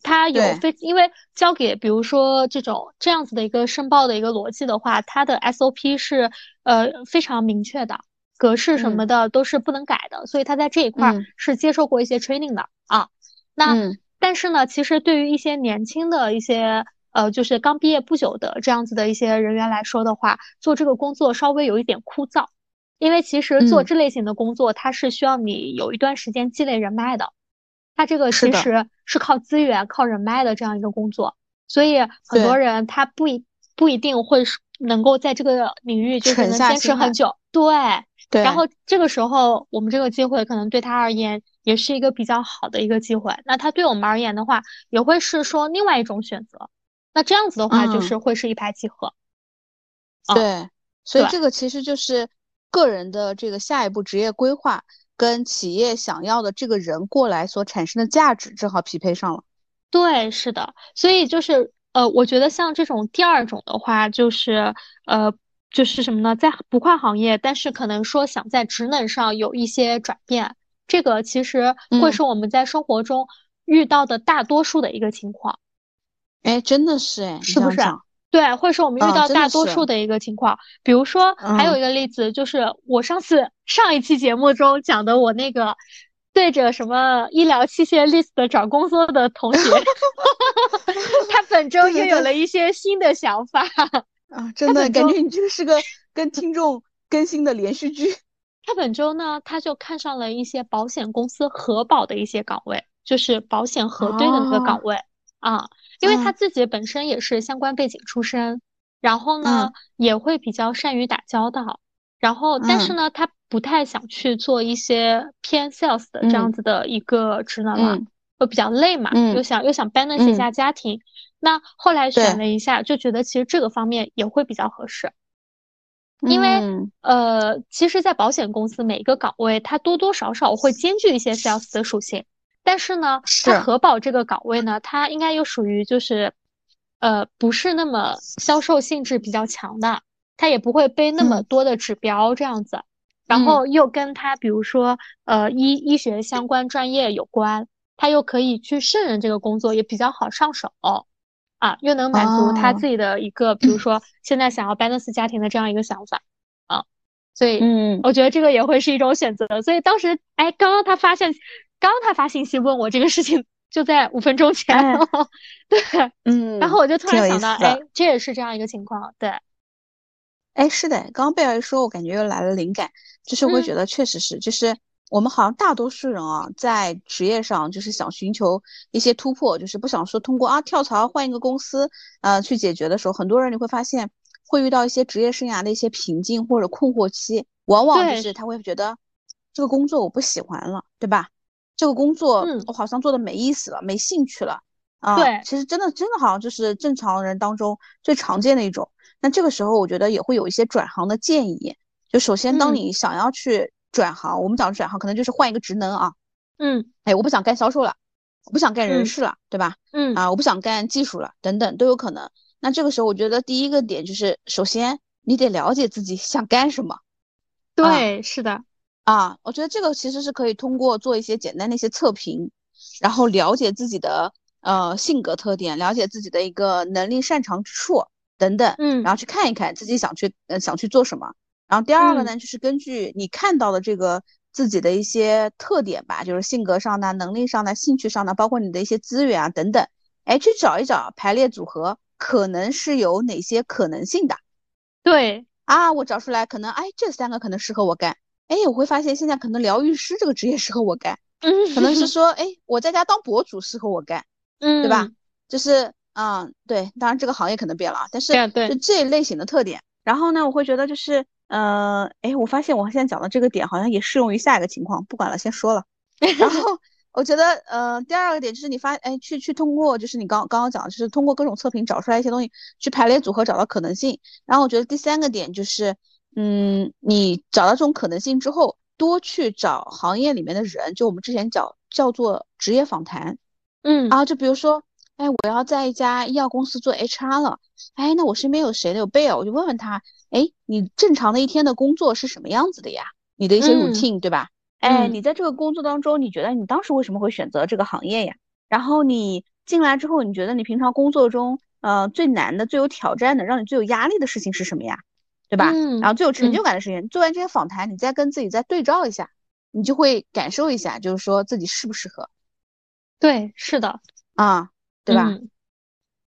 它有非，因为交给比如说这种这样子的一个申报的一个逻辑的话，它的 SOP 是呃非常明确的，格式什么的都是不能改的，所以他在这一块是接受过一些 training 的啊。那但是呢，其实对于一些年轻的一些呃，就是刚毕业不久的这样子的一些人员来说的话，做这个工作稍微有一点枯燥，因为其实做这类型的工作，它是需要你有一段时间积累人脉的。它这个其实是靠资源、靠人脉的这样一个工作，所以很多人他不一不一定会能够在这个领域就是能坚持很久。对，对。然后这个时候，我们这个机会可能对他而言也是一个比较好的一个机会。那他对我们而言的话，也会是说另外一种选择。那这样子的话，就是会是一拍即合。对，所以这个其实就是个人的这个下一步职业规划。跟企业想要的这个人过来所产生的价值正好匹配上了。对，是的，所以就是呃，我觉得像这种第二种的话，就是呃，就是什么呢？在不跨行业，但是可能说想在职能上有一些转变，这个其实会是我们在生活中遇到的大多数的一个情况。哎，真的是哎，是不是？对，或者是我们遇到大多数的一个情况。比如说，还有一个例子，就是我上次上一期节目中讲的，我那个对着什么医疗器械 list 找工作的同学，他本周又有了一些新的想法啊！真的感觉你这个是个 跟听众更新的连续剧。他本周呢，他就看上了一些保险公司核保的一些岗位，就是保险核对的那个岗位啊。因为他自己本身也是相关背景出身，然后呢也会比较善于打交道，然后但是呢他不太想去做一些偏 sales 的这样子的一个职能了，会比较累嘛，又想又想 balance 一下家庭，那后来选了一下，就觉得其实这个方面也会比较合适，因为呃其实，在保险公司每一个岗位，它多多少少会兼具一些 sales 的属性。但是呢，它核保这个岗位呢，它应该又属于就是，呃，不是那么销售性质比较强的，它也不会背那么多的指标这样子，然后又跟它比如说呃医医学相关专业有关，它又可以去胜任这个工作，也比较好上手。啊，又能满足他自己的一个比如说 现在想要 balance 家庭的这样一个想法。啊，所以嗯，我觉得这个也会是一种选择。所以当时哎，刚刚他发现。刚他发信息问我这个事情，就在五分钟前。对，嗯，然后我就突然想到，哎，这也是这样一个情况。对，哎，是的，刚刚贝尔一说，我感觉又来了灵感，就是会觉得确实是，就是我们好像大多数人啊，在职业上就是想寻求一些突破，就是不想说通过啊跳槽换一个公司，呃，去解决的时候，很多人你会发现会遇到一些职业生涯的一些瓶颈或者困惑期，往往就是他会觉得这个工作我不喜欢了，对吧？这个工作我好像做的没意思了，没兴趣了啊。对，其实真的真的好像就是正常人当中最常见的一种。那这个时候我觉得也会有一些转行的建议。就首先，当你想要去转行，我们讲转行可能就是换一个职能啊。嗯。哎，我不想干销售了，我不想干人事了，对吧？嗯。啊，我不想干技术了，等等都有可能。那这个时候我觉得第一个点就是，首先你得了解自己想干什么。对，是的。啊，我觉得这个其实是可以通过做一些简单的一些测评，然后了解自己的呃性格特点，了解自己的一个能力擅长之处等等，嗯，然后去看一看自己想去呃想去做什么。然后第二个呢，就是根据你看到的这个自己的一些特点吧，就是性格上的、能力上的、兴趣上的，包括你的一些资源啊等等，哎，去找一找排列组合，可能是有哪些可能性的。对啊，我找出来，可能哎这三个可能适合我干。哎，我会发现现在可能疗愈师这个职业适合我干，嗯，可能是说，哎，我在家当博主适合我干，嗯，对吧？就是，嗯，对，当然这个行业可能变了，但是就这一类型的特点。然后呢，我会觉得就是，呃，哎，我发现我现在讲的这个点好像也适用于下一个情况，不管了，先说了。然后我觉得，呃，第二个点就是你发，哎，去去通过，就是你刚刚刚讲，就是通过各种测评找出来一些东西，去排列组合找到可能性。然后我觉得第三个点就是。嗯，你找到这种可能性之后，多去找行业里面的人，就我们之前叫叫做职业访谈。嗯啊，就比如说，哎，我要在一家医药公司做 HR 了，哎，那我身边有谁呢？有贝尔，我就问问他，哎，你正常的一天的工作是什么样子的呀？你的一些 routine 对吧？哎，你在这个工作当中，你觉得你当时为什么会选择这个行业呀？然后你进来之后，你觉得你平常工作中，呃，最难的、最有挑战的、让你最有压力的事情是什么呀？对吧？嗯然后最有成就感的事情，做完这些访谈，你再跟自己再对照一下，你就会感受一下，就是说自己适不适合。对，是的，啊，对吧？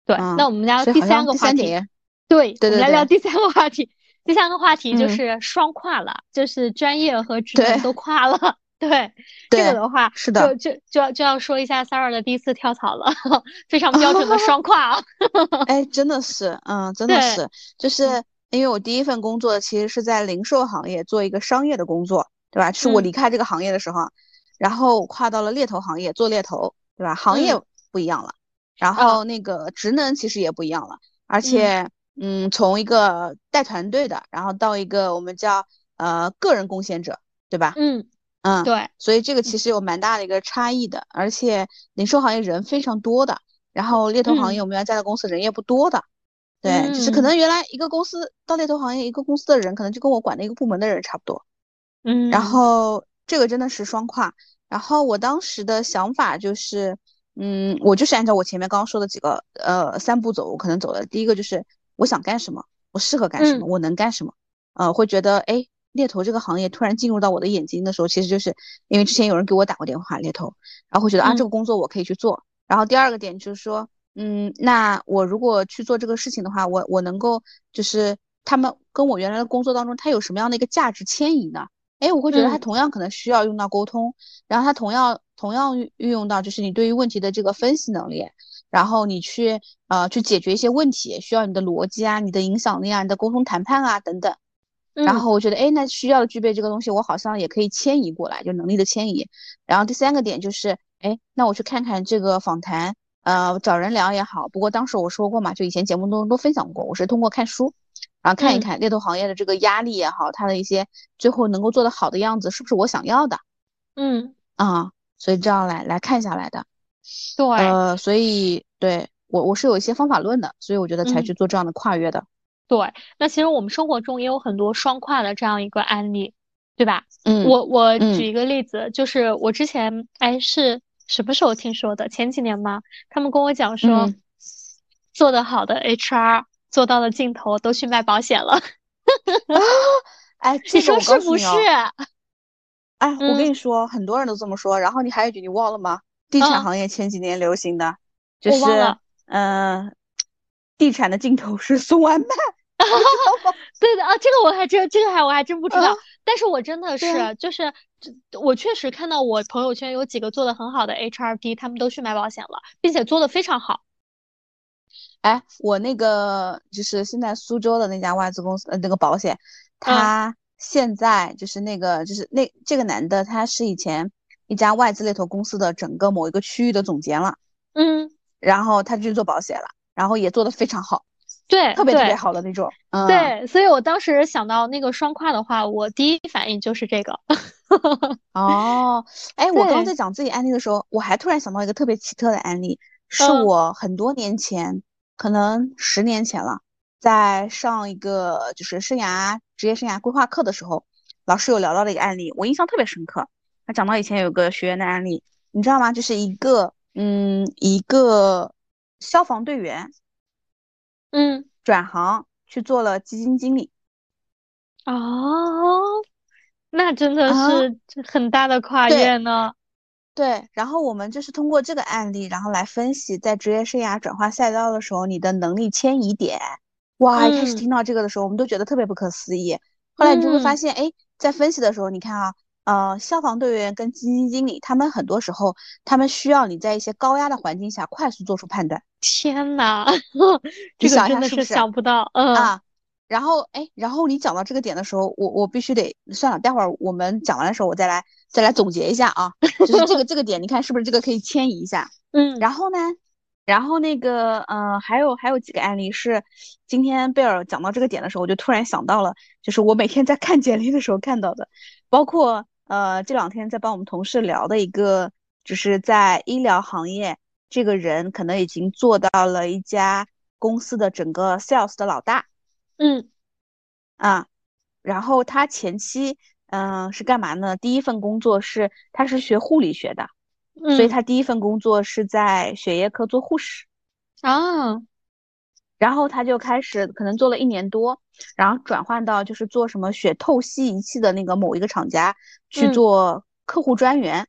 对，那我们聊第三个话题。对，对对来聊第三个话题。第三个话题就是双跨了，就是专业和职业都跨了。对，这个的话，是的，就就就要就要说一下 Sarah 的第一次跳槽了，非常标准的 双跨啊。哎，真的是，嗯，真的是，就是。因为我第一份工作其实是在零售行业做一个商业的工作，对吧？是我离开这个行业的时候，然后跨到了猎头行业做猎头，对吧？行业不一样了，然后那个职能其实也不一样了，而且，嗯，从一个带团队的，然后到一个我们叫呃个人贡献者，对吧？嗯嗯，对，所以这个其实有蛮大的一个差异的，而且零售行业人非常多的，然后猎头行业我们原来在的公司人也不多的。对，就是可能原来一个公司到猎头行业，一个公司的人可能就跟我管的一个部门的人差不多。嗯，然后这个真的是双跨。然后我当时的想法就是，嗯，我就是按照我前面刚刚说的几个呃三步走，我可能走的第一个就是我想干什么，我适合干什么，我能干什么。呃，会觉得哎，猎头这个行业突然进入到我的眼睛的时候，其实就是因为之前有人给我打过电话猎头，然后会觉得啊这个工作我可以去做。然后第二个点就是说。嗯，那我如果去做这个事情的话，我我能够就是他们跟我原来的工作当中，他有什么样的一个价值迁移呢？哎，我会觉得他同样可能需要用到沟通，然后他同样同样运用到就是你对于问题的这个分析能力，然后你去呃去解决一些问题，需要你的逻辑啊、你的影响力啊、你的沟通谈判啊等等。然后我觉得哎，那需要具备这个东西，我好像也可以迁移过来，就能力的迁移。然后第三个点就是哎，那我去看看这个访谈。呃，找人聊也好，不过当时我说过嘛，就以前节目中都分享过，我是通过看书，然后看一看猎头行业的这个压力也好，它的一些最后能够做得好的样子，是不是我想要的？嗯啊，所以这样来来看下来的。对，呃，所以对我我是有一些方法论的，所以我觉得才去做这样的跨越的。对，那其实我们生活中也有很多双跨的这样一个案例，对吧？嗯，我我举一个例子，就是我之前哎是。什么时候听说的？前几年吗？他们跟我讲说，做得好的 HR 做到了尽头，都去卖保险了。哎，你说是不是？哎，我跟你说，很多人都这么说。然后你还有一句，你忘了吗？地产行业前几年流行的，就是嗯，地产的尽头是送外卖。对的啊，这个我还真，这个还我还真不知道。但是我真的是，就是，我确实看到我朋友圈有几个做的很好的 HRD，他们都去买保险了，并且做的非常好。哎，我那个就是现在苏州的那家外资公司，呃，那个保险，他现在就是那个就是那这个男的，他是以前一家外资猎头公司的整个某一个区域的总监了。嗯。然后他就做保险了，然后也做的非常好。对，特别特别好的那种。对，所以我当时想到那个双跨的话，我第一反应就是这个。哦，哎，我刚刚在讲自己案例的时候，我还突然想到一个特别奇特的案例，是我很多年前可能十年前了，在上一个就是生涯职业生涯规划课的时候，老师有聊到的一个案例，我印象特别深刻。他讲到以前有个学员的案例，你知道吗？就是一个嗯一个消防队员，嗯，转行去做了基金经理。哦，那真的是很大的跨越呢。对，然后我们就是通过这个案例，然后来分析在职业生涯转换赛道的时候，你的能力迁移点。哇，一开始听到这个的时候，我们都觉得特别不可思议。后来你就会发现，哎，在分析的时候，你看啊，呃，消防队员跟基金经理，他们很多时候，他们需要你在一些高压的环境下快速做出判断。天呐，这个真的是想不到，嗯啊。然后，哎，然后你讲到这个点的时候，我我必须得算了，待会儿我们讲完的时候，我再来再来总结一下啊，就是这个这个点，你看是不是这个可以迁移一下？嗯，然后呢，然后那个，嗯，还有还有几个案例是今天贝尔讲到这个点的时候，我就突然想到了，就是我每天在看简历的时候看到的，包括呃这两天在帮我们同事聊的一个，就是在医疗行业，这个人可能已经做到了一家公司的整个 sales 的老大。嗯，啊，然后他前期嗯是干嘛呢？第一份工作是他是学护理学的，所以他第一份工作是在血液科做护士啊，然后他就开始可能做了一年多，然后转换到就是做什么血透析仪器的那个某一个厂家去做客户专员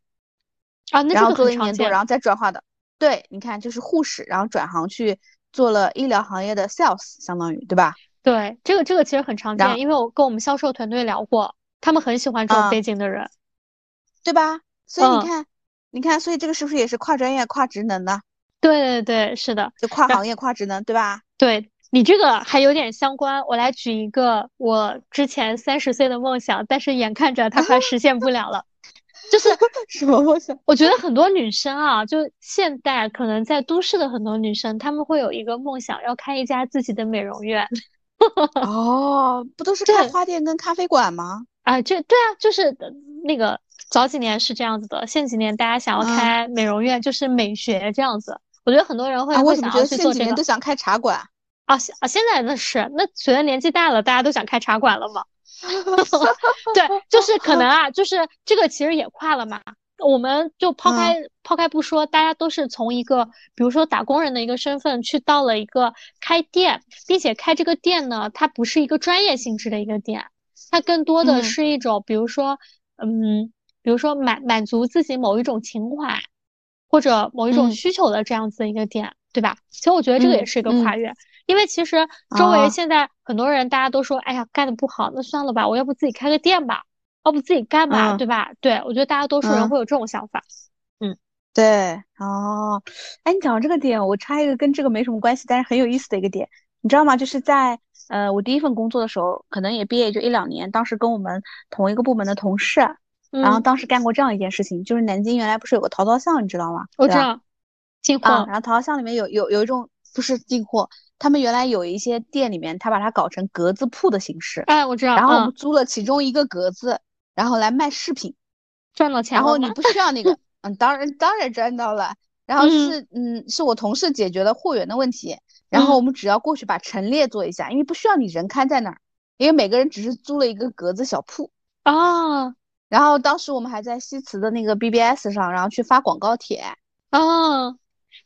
啊，那然后做了一年多，然后再转化的，对，你看就是护士，然后转行去做了医疗行业的 sales，相当于对吧？对，这个这个其实很常见，因为我跟我们销售团队聊过，他们很喜欢这种背景的人，对吧？所以你看，你看，所以这个是不是也是跨专业、跨职能的？对对对，是的，就跨行业、跨职能，对吧？对你这个还有点相关，我来举一个我之前三十岁的梦想，但是眼看着它快实现不了了，就是 什么梦想？我觉得很多女生啊，就现代可能在都市的很多女生，她们会有一个梦想，要开一家自己的美容院。哦，不都是开花店跟咖啡馆吗？啊，这对啊，就是那个早几年是这样子的，现几年大家想要开美容院，就是美学这样子。我觉得很多人会会想要去做这个。都想开茶馆啊啊！现在那是那随着年纪大了，大家都想开茶馆了嘛？对，就是可能啊，就是这个其实也跨了嘛。我们就抛开抛开不说，大家都是从一个比如说打工人的一个身份，去到了一个开店，并且开这个店呢，它不是一个专业性质的一个店，它更多的是一种，比如说，嗯，比如说满满足自己某一种情怀或者某一种需求的这样子的一个店，对吧？其实我觉得这个也是一个跨越，因为其实周围现在很多人大家都说，哎呀，干的不好，那算了吧，我要不自己开个店吧。要不自己干吧，对吧？对我觉得大家多数人会有这种想法。嗯，对，哦，哎，你讲到这个点，我插一个跟这个没什么关系，但是很有意思的一个点，你知道吗？就是在呃我第一份工作的时候，可能也毕业就一两年，当时跟我们同一个部门的同事，然后当时干过这样一件事情，就是南京原来不是有个淘淘巷，你知道吗？我知道，进货。然后淘淘巷里面有有有一种不是进货，他们原来有一些店里面，他把它搞成格子铺的形式。哎，我知道。然后我们租了其中一个格子。然后来卖饰品，赚到钱然后你不需要那个，嗯，当然当然赚到了。然后是嗯，是我同事解决了货源的问题。然后我们只要过去把陈列做一下，因为不需要你人看在那儿，因为每个人只是租了一个格子小铺啊。然后当时我们还在西祠的那个 BBS 上，然后去发广告帖啊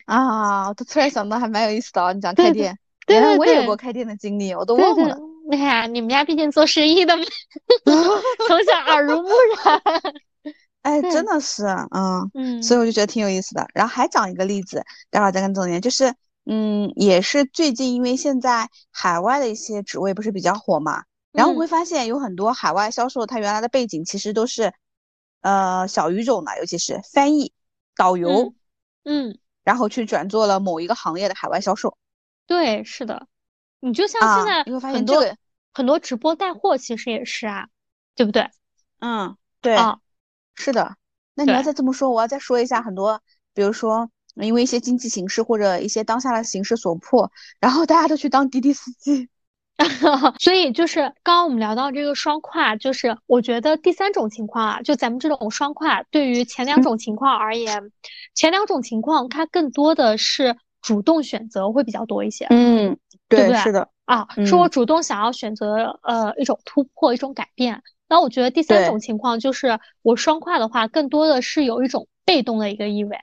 啊！我突然想到还蛮有意思的哦，你讲开店，原来我也有过开店的经历，我都忘了。哎呀，你们家毕竟做生意的嘛，从小耳濡目染。哎，真的是，嗯嗯，所以我就觉得挺有意思的。然后还讲一个例子，待会儿再跟总结。就是，嗯，也是最近，因为现在海外的一些职位不是比较火嘛，然后我会发现有很多海外销售，他原来的背景其实都是，呃，小语种的，尤其是翻译、导游，嗯，然后去转做了某一个行业的海外销售。对，是的。你就像现在你会发现很多很多直播带货，其实也是啊，对不对？嗯，对，是的。那你要再这么说，我要再说一下很多，比如说因为一些经济形势或者一些当下的形势所迫，然后大家都去当滴滴司机。所以就是刚刚我们聊到这个双跨，就是我觉得第三种情况啊，就咱们这种双跨，对于前两种情况而言，前两种情况它更多的是。主动选择会比较多一些。嗯，对不对？是的啊，是我主动想要选择呃一种突破，一种改变。那我觉得第三种情况就是我双跨的话，更多的是有一种被动的一个意味。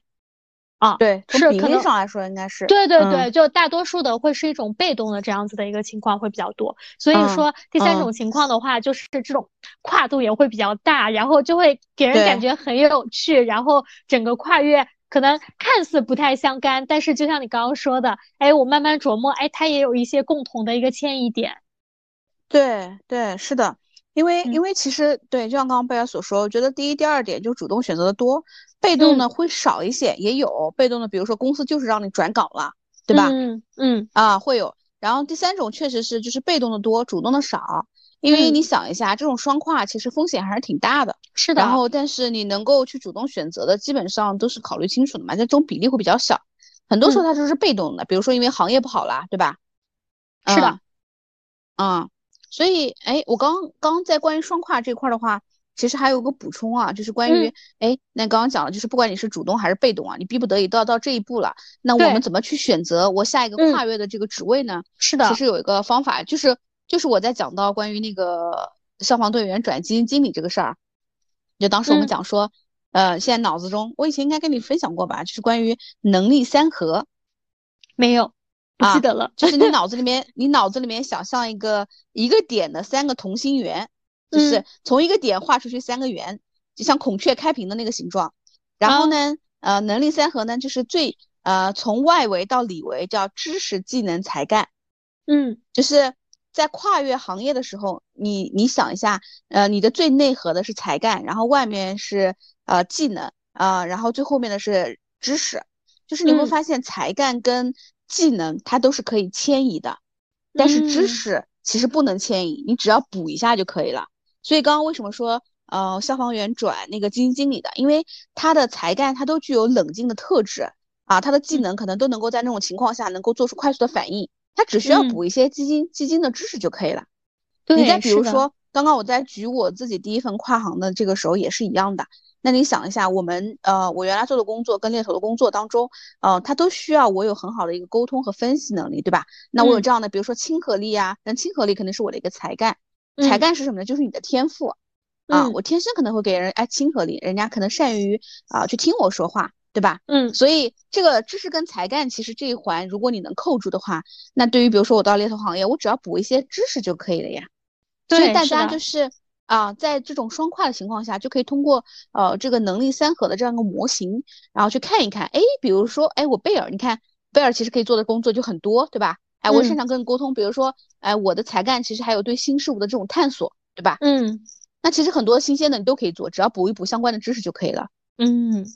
啊，对，是比例上来说应该是。对对对，就大多数的会是一种被动的这样子的一个情况会比较多。所以说第三种情况的话，就是这种跨度也会比较大，然后就会给人感觉很有趣，然后整个跨越可能看似不太相干，但是就像你刚刚说的，哎，我慢慢琢磨，哎，它也有一些共同的一个迁移点。对对，是的。因为，因为其实对，就像刚刚贝尔所说，我觉得第一、第二点就主动选择的多，被动呢会少一些，也有被动的，比如说公司就是让你转岗了，对吧？嗯嗯啊会有。然后第三种确实是就是被动的多，主动的少。因为你想一下，这种双跨其实风险还是挺大的。是的。然后，但是你能够去主动选择的，基本上都是考虑清楚的嘛，这种比例会比较小。很多时候它就是被动的，比如说因为行业不好啦，对吧？是的。嗯。所以，哎，我刚刚在关于双跨这块的话，其实还有个补充啊，就是关于，哎，那刚刚讲了，就是不管你是主动还是被动啊，你逼不得已都要到这一步了，那我们怎么去选择我下一个跨越的这个职位呢？是的，其实有一个方法，就是就是我在讲到关于那个消防队员转基金经理这个事儿，就当时我们讲说，呃，现在脑子中，我以前应该跟你分享过吧，就是关于能力三合，没有。不记得了，就是你 脑子里面，你脑子里面想象一个一个点的三个同心圆，就是从一个点画出去三个圆，就像孔雀开屏的那个形状。然后呢，呃，能力三合呢，就是最呃从外围到里围叫知识、技能、才干。嗯，就是在跨越行业的时候，你你想一下，呃，你的最内核的是才干，然后外面是呃技能啊，然后最后面的是知识，就是你会发现才干跟技能它都是可以迁移的，但是知识其实不能迁移，你只要补一下就可以了。所以刚刚为什么说呃消防员转那个基金经理的，因为他的才干他都具有冷静的特质啊，他的技能可能都能够在那种情况下能够做出快速的反应，他只需要补一些基金基金的知识就可以了。你再比如说刚刚我在举我自己第一份跨行的这个时候也是一样的。那你想一下，我们呃，我原来做的工作跟猎头的工作当中，呃，它都需要我有很好的一个沟通和分析能力，对吧？那我有这样的，比如说亲和力啊，那亲和力肯定是我的一个才干。才干是什么呢？就是你的天赋啊，我天生可能会给人哎亲和力，人家可能善于啊去听我说话，对吧？嗯，所以这个知识跟才干其实这一环，如果你能扣住的话，那对于比如说我到猎头行业，我只要补一些知识就可以了呀。所以大家就是。啊，在这种双跨的情况下，就可以通过呃这个能力三合的这样一个模型，然后去看一看，哎，比如说，哎，我贝尔，你看贝尔其实可以做的工作就很多，对吧？哎，我擅长跟人沟通，比如说，哎，我的才干其实还有对新事物的这种探索，对吧？嗯，那其实很多新鲜的你都可以做，只要补一补相关的知识就可以了。嗯。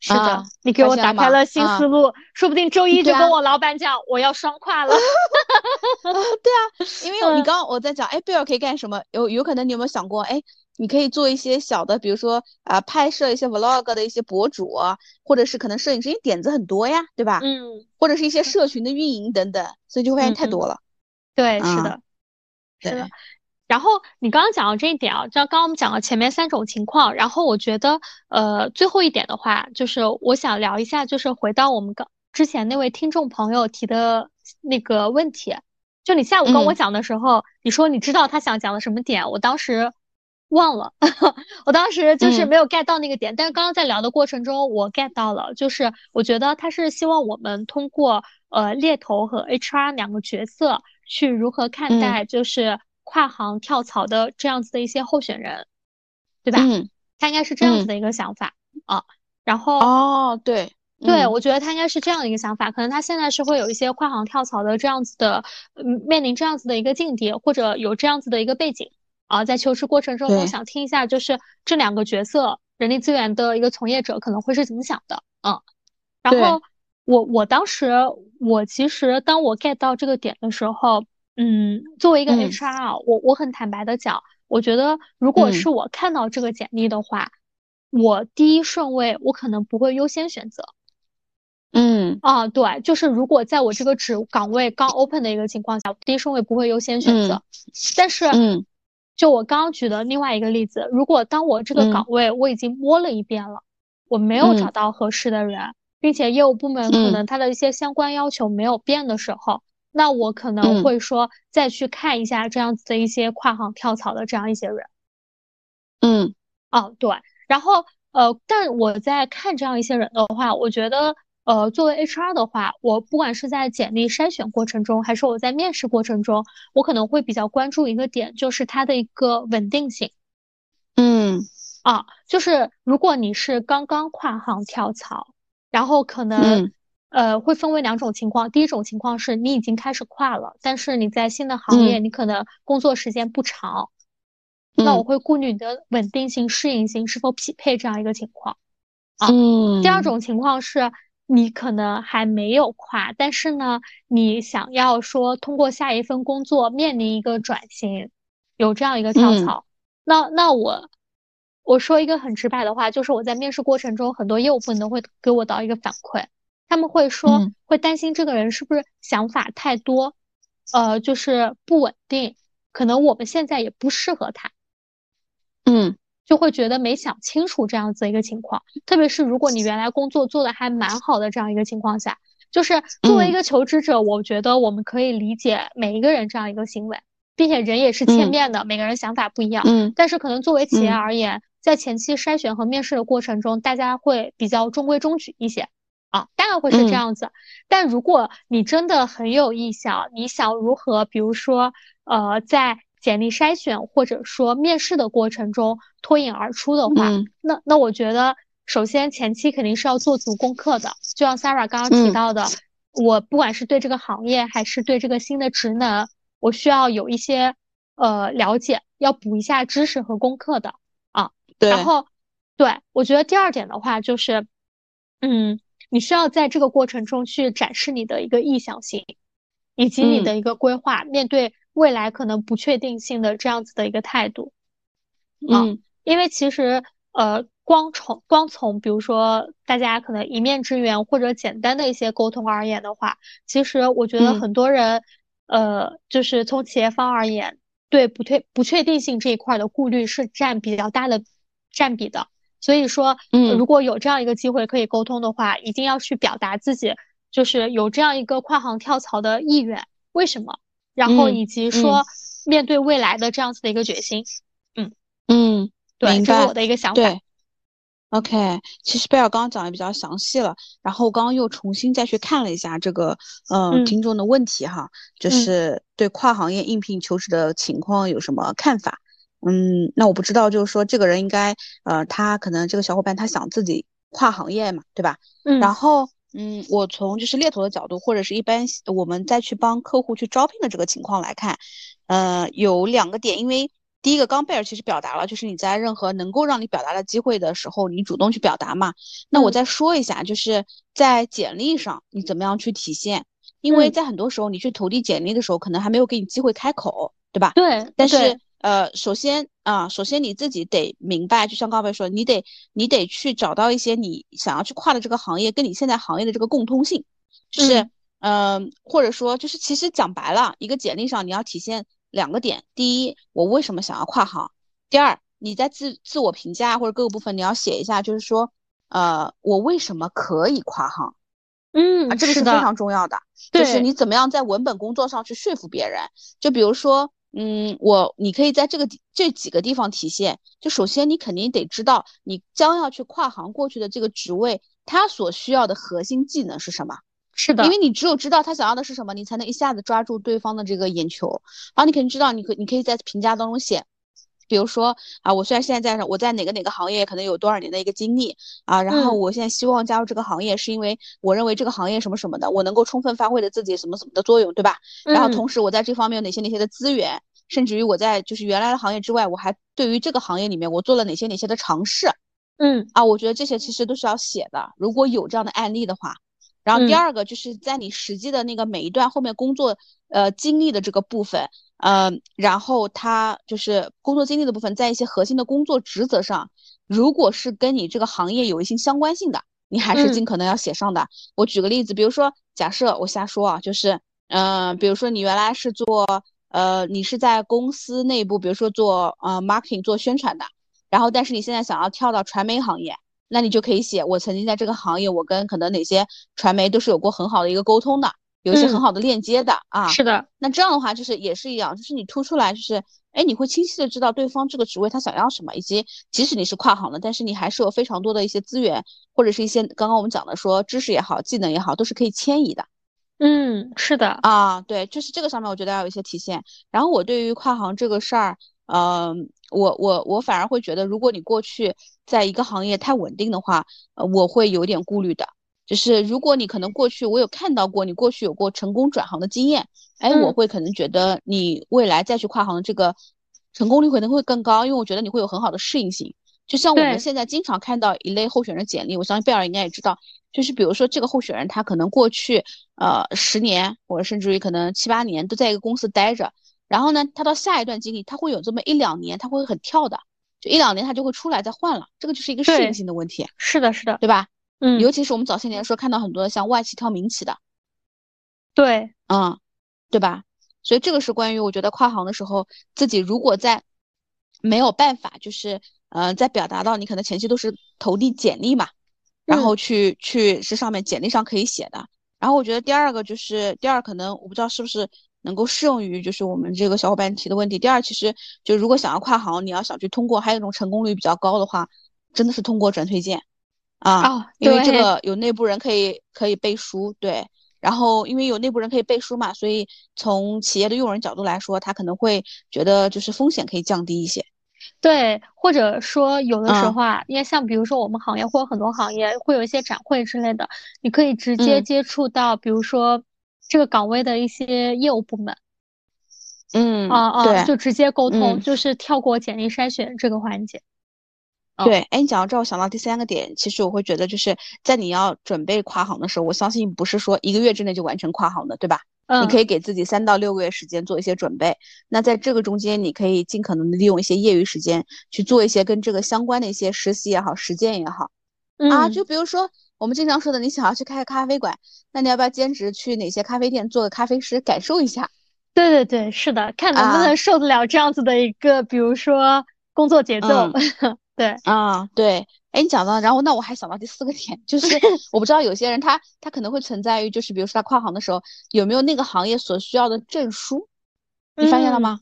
是的，你给我打开了新思路，说不定周一就跟我老板讲我要双跨了。对啊，因为你刚刚我在讲，哎，贝尔可以干什么？有有可能你有没有想过，哎，你可以做一些小的，比如说啊，拍摄一些 vlog 的一些博主，或者是可能摄影师，因为点子很多呀，对吧？嗯。或者是一些社群的运营等等，所以就会发现太多了。对，是的，是的。然后你刚刚讲到这一点啊，就刚刚我们讲了前面三种情况，然后我觉得，呃，最后一点的话，就是我想聊一下，就是回到我们刚之前那位听众朋友提的那个问题，就你下午跟我讲的时候，你说你知道他想讲的什么点，我当时忘了，我当时就是没有 get 到那个点，但是刚刚在聊的过程中，我 get 到了，就是我觉得他是希望我们通过呃猎头和 HR 两个角色去如何看待，就是。跨行跳槽的这样子的一些候选人，对吧？嗯，他应该是这样子的一个想法啊。然后哦，对对，我觉得他应该是这样的一个想法。可能他现在是会有一些跨行跳槽的这样子的，嗯，面临这样子的一个境地，或者有这样子的一个背景啊。在求职过程中，我想听一下，就是这两个角色，人力资源的一个从业者可能会是怎么想的？嗯，然后我我当时我其实当我 get 到这个点的时候。嗯，作为一个 HR，我我很坦白的讲，我觉得如果是我看到这个简历的话，我第一顺位我可能不会优先选择。嗯，啊，对，就是如果在我这个职岗位刚 open 的一个情况下，第一顺位不会优先选择。但是，嗯，就我刚刚举的另外一个例子，如果当我这个岗位我已经摸了一遍了，我没有找到合适的人，并且业务部门可能他的一些相关要求没有变的时候，那我可能会说再去看一下这样子的一些跨行跳槽的这样一些人。嗯，哦，对，然后呃，但我在看这样一些人的话，我觉得呃，作为 HR 的话，我不管是在简历筛选过程中，还是我在面试过程中，我可能会比较关注一个点，就是它的一个稳定性。嗯，啊，就是如果你是刚刚跨行跳槽。然后可能，呃，会分为两种情况。第一种情况是你已经开始跨了，但是你在新的行业，你可能工作时间不长，那我会顾虑你的稳定性、适应性是否匹配这样一个情况。啊，第二种情况是你可能还没有跨，但是呢，你想要说通过下一份工作面临一个转型，有这样一个跳槽，那那我。我说一个很直白的话，就是我在面试过程中，很多业务部门都会给我到一个反馈，他们会说会担心这个人是不是想法太多，呃，就是不稳定，可能我们现在也不适合他，嗯，就会觉得没想清楚这样子一个情况。特别是如果你原来工作做的还蛮好的这样一个情况下，就是作为一个求职者，我觉得我们可以理解每一个人这样一个行为，并且人也是千变的，每个人想法不一样，嗯，但是可能作为企业而言。在前期筛选和面试的过程中，大家会比较中规中矩一些啊，当然会是这样子。但如果你真的很有意向，你想如何，比如说呃，在简历筛选或者说面试的过程中脱颖而出的话，那那我觉得首先前期肯定是要做足功课的。就像 Sarah 刚刚提到的，我不管是对这个行业还是对这个新的职能，我需要有一些呃了解，要补一下知识和功课的啊。对。然后，对我觉得第二点的话就是，嗯，你需要在这个过程中去展示你的一个意向性，以及你的一个规划，面对未来可能不确定性的这样子的一个态度。嗯，因为其实，呃，光从光从比如说大家可能一面之缘或者简单的一些沟通而言的话，其实我觉得很多人，呃，就是从企业方而言，对不确不确定性这一块的顾虑是占比较大的。占比的，所以说，嗯，如果有这样一个机会可以沟通的话，一定要去表达自己，就是有这样一个跨行跳槽的意愿，为什么？然后以及说面对未来的这样子的一个决心，嗯嗯，对，这是我的一个想法。对，OK，其实贝尔刚刚讲的比较详细了，然后我刚刚又重新再去看了一下这个，嗯，听众的问题哈，就是对跨行业应聘求职的情况有什么看法？嗯，那我不知道，就是说这个人应该，呃，他可能这个小伙伴他想自己跨行业嘛，对吧？嗯。然后，嗯，我从就是猎头的角度，或者是一般我们再去帮客户去招聘的这个情况来看，呃，有两个点，因为第一个，刚贝尔其实表达了，就是你在任何能够让你表达的机会的时候，你主动去表达嘛。那我再说一下，就是在简历上你怎么样去体现？因为在很多时候你去投递简历的时候，可能还没有给你机会开口，对吧？对。但是。呃，首先啊，首先你自己得明白，就像刚才说，你得你得去找到一些你想要去跨的这个行业，跟你现在行业的这个共通性，就是嗯，或者说就是其实讲白了，一个简历上你要体现两个点：第一，我为什么想要跨行；第二，你在自自我评价或者各个部分你要写一下，就是说呃，我为什么可以跨行？嗯，这个是非常重要的，就是你怎么样在文本工作上去说服别人，就比如说。嗯，我你可以在这个这几个地方体现。就首先，你肯定得知道你将要去跨行过去的这个职位，他所需要的核心技能是什么？是的，因为你只有知道他想要的是什么，你才能一下子抓住对方的这个眼球。然后你肯定知道，你可你可以在评价当中写。比如说啊，我虽然现在在我在哪个哪个行业可能有多少年的一个经历啊，然后我现在希望加入这个行业，是因为我认为这个行业什么什么的，我能够充分发挥的自己什么什么的作用，对吧？然后同时我在这方面有哪些哪些的资源，甚至于我在就是原来的行业之外，我还对于这个行业里面我做了哪些哪些的尝试，嗯啊，我觉得这些其实都是要写的，如果有这样的案例的话。然后第二个就是在你实际的那个每一段后面工作呃经历的这个部分。嗯，然后他就是工作经历的部分，在一些核心的工作职责上，如果是跟你这个行业有一些相关性的，你还是尽可能要写上的。我举个例子，比如说，假设我瞎说啊，就是，嗯，比如说你原来是做，呃，你是在公司内部，比如说做呃 marketing 做宣传的，然后但是你现在想要跳到传媒行业，那你就可以写我曾经在这个行业，我跟可能哪些传媒都是有过很好的一个沟通的，有一些很好的链接的啊。是的，那这样的话就是也是一样，就是你突出来，就是哎，你会清晰的知道对方这个职位他想要什么，以及即使你是跨行的，但是你还是有非常多的一些资源，或者是一些刚刚我们讲的说知识也好，技能也好，都是可以迁移的。嗯，是的啊，对，就是这个上面我觉得要有一些体现。然后我对于跨行这个事儿，嗯，我我我反而会觉得，如果你过去在一个行业太稳定的话，呃，我会有点顾虑的。就是如果你可能过去我有看到过你过去有过成功转行的经验，哎，我会可能觉得你未来再去跨行的这个成功率可能会更高，因为我觉得你会有很好的适应性。就像我们现在经常看到一类候选人简历，我相信贝尔应该也知道。就是比如说，这个候选人他可能过去呃十年，或者甚至于可能七八年都在一个公司待着，然后呢，他到下一段经历，他会有这么一两年，他会很跳的，就一两年他就会出来再换了，这个就是一个适应性的问题。是的，是的，对吧？嗯，尤其是我们早些年说看到很多像外企跳民企的，对，嗯，对吧？所以这个是关于我觉得跨行的时候，自己如果在没有办法，就是呃，在表达到你可能前期都是投递简历嘛。然后去去是上面简历上可以写的。然后我觉得第二个就是第二可能我不知道是不是能够适用于就是我们这个小伙伴提的问题。第二其实就如果想要跨行，你要想去通过，还有一种成功率比较高的话，真的是通过转推荐啊，因为这个有内部人可以可以背书，对。然后因为有内部人可以背书嘛，所以从企业的用人角度来说，他可能会觉得就是风险可以降低一些。对，或者说有的时候啊，因为像比如说我们行业或者很多行业会有一些展会之类的，你可以直接接触到，比如说这个岗位的一些业务部门，嗯啊啊，就直接沟通，就是跳过简历筛选这个环节。对，哎，你讲到这，我想到第三个点，其实我会觉得就是在你要准备跨行的时候，我相信不是说一个月之内就完成跨行的，对吧？你可以给自己三到六个月时间做一些准备。那在这个中间，你可以尽可能的利用一些业余时间去做一些跟这个相关的一些实习也好，实践也好。啊，就比如说我们经常说的，你想要去开个咖啡馆，那你要不要兼职去哪些咖啡店做个咖啡师，感受一下？对对对，是的，看能不能受得了这样子的一个，比如说工作节奏。对啊，对。哎，你讲到，然后那我还想到第四个点，就是 我不知道有些人他他可能会存在于，就是比如说他跨行的时候有没有那个行业所需要的证书，你发现了吗？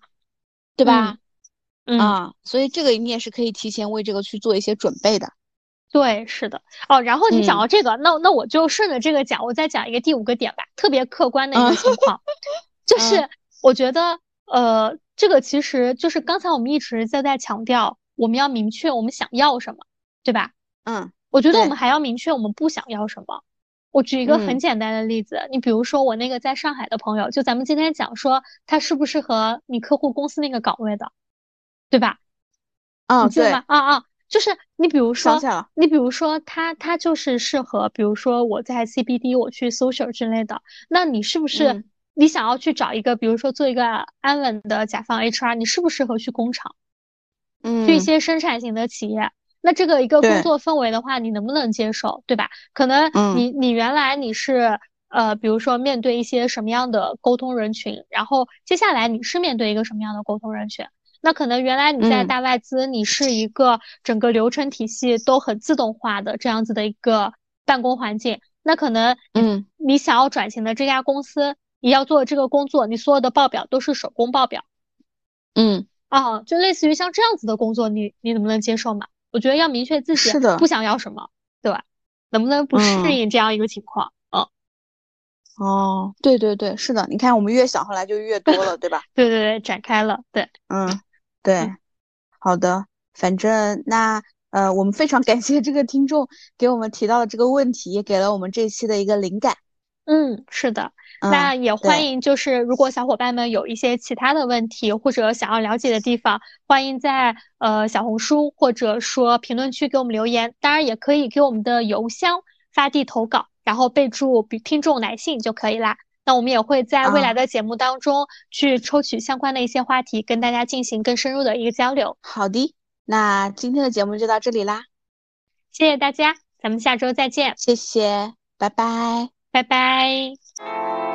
对吧？啊，所以这个你也是可以提前为这个去做一些准备的。对，是的。哦，然后你讲到这个，那那我就顺着这个讲，我再讲一个第五个点吧，特别客观的一个情况，就是我觉得呃，这个其实就是刚才我们一直在在强调，我们要明确我们想要什么。对吧？嗯，我觉得我们还要明确我们不想要什么。我举一个很简单的例子，你比如说我那个在上海的朋友，就咱们今天讲说他适不适合你客户公司那个岗位的，对吧？嗯，对啊啊，就是你比如说，你比如说他他就是适合，比如说我在 CBD 我去 social 之类的，那你是不是你想要去找一个，比如说做一个安稳的甲方 HR，你适不适合去工厂？嗯，去一些生产型的企业。那这个一个工作氛围的话，你能不能接受，对吧？可能你你原来你是呃，比如说面对一些什么样的沟通人群，然后接下来你是面对一个什么样的沟通人群？那可能原来你在大外资，你是一个整个流程体系都很自动化的这样子的一个办公环境，那可能嗯，你想要转型的这家公司，你要做这个工作，你所有的报表都是手工报表，嗯啊，就类似于像这样子的工作，你你能不能接受嘛？我觉得要明确自己不想要什么，对吧？能不能不适应这样一个情况？嗯，哦，对对对，是的。你看，我们越想，后来就越多了，对吧？对对对，展开了，对，嗯，对，好的。反正那呃，我们非常感谢这个听众给我们提到的这个问题，也给了我们这期的一个灵感。嗯，是的。那也欢迎，就是如果小伙伴们有一些其他的问题或者想要了解的地方，欢迎在呃小红书或者说评论区给我们留言。当然也可以给我们的邮箱发递投稿，然后备注“听众来信”就可以啦。那我们也会在未来的节目当中去抽取相关的一些话题，跟大家进行更深入的一个交流。好的，那今天的节目就到这里啦，谢谢大家，咱们下周再见。谢谢，拜拜，拜拜。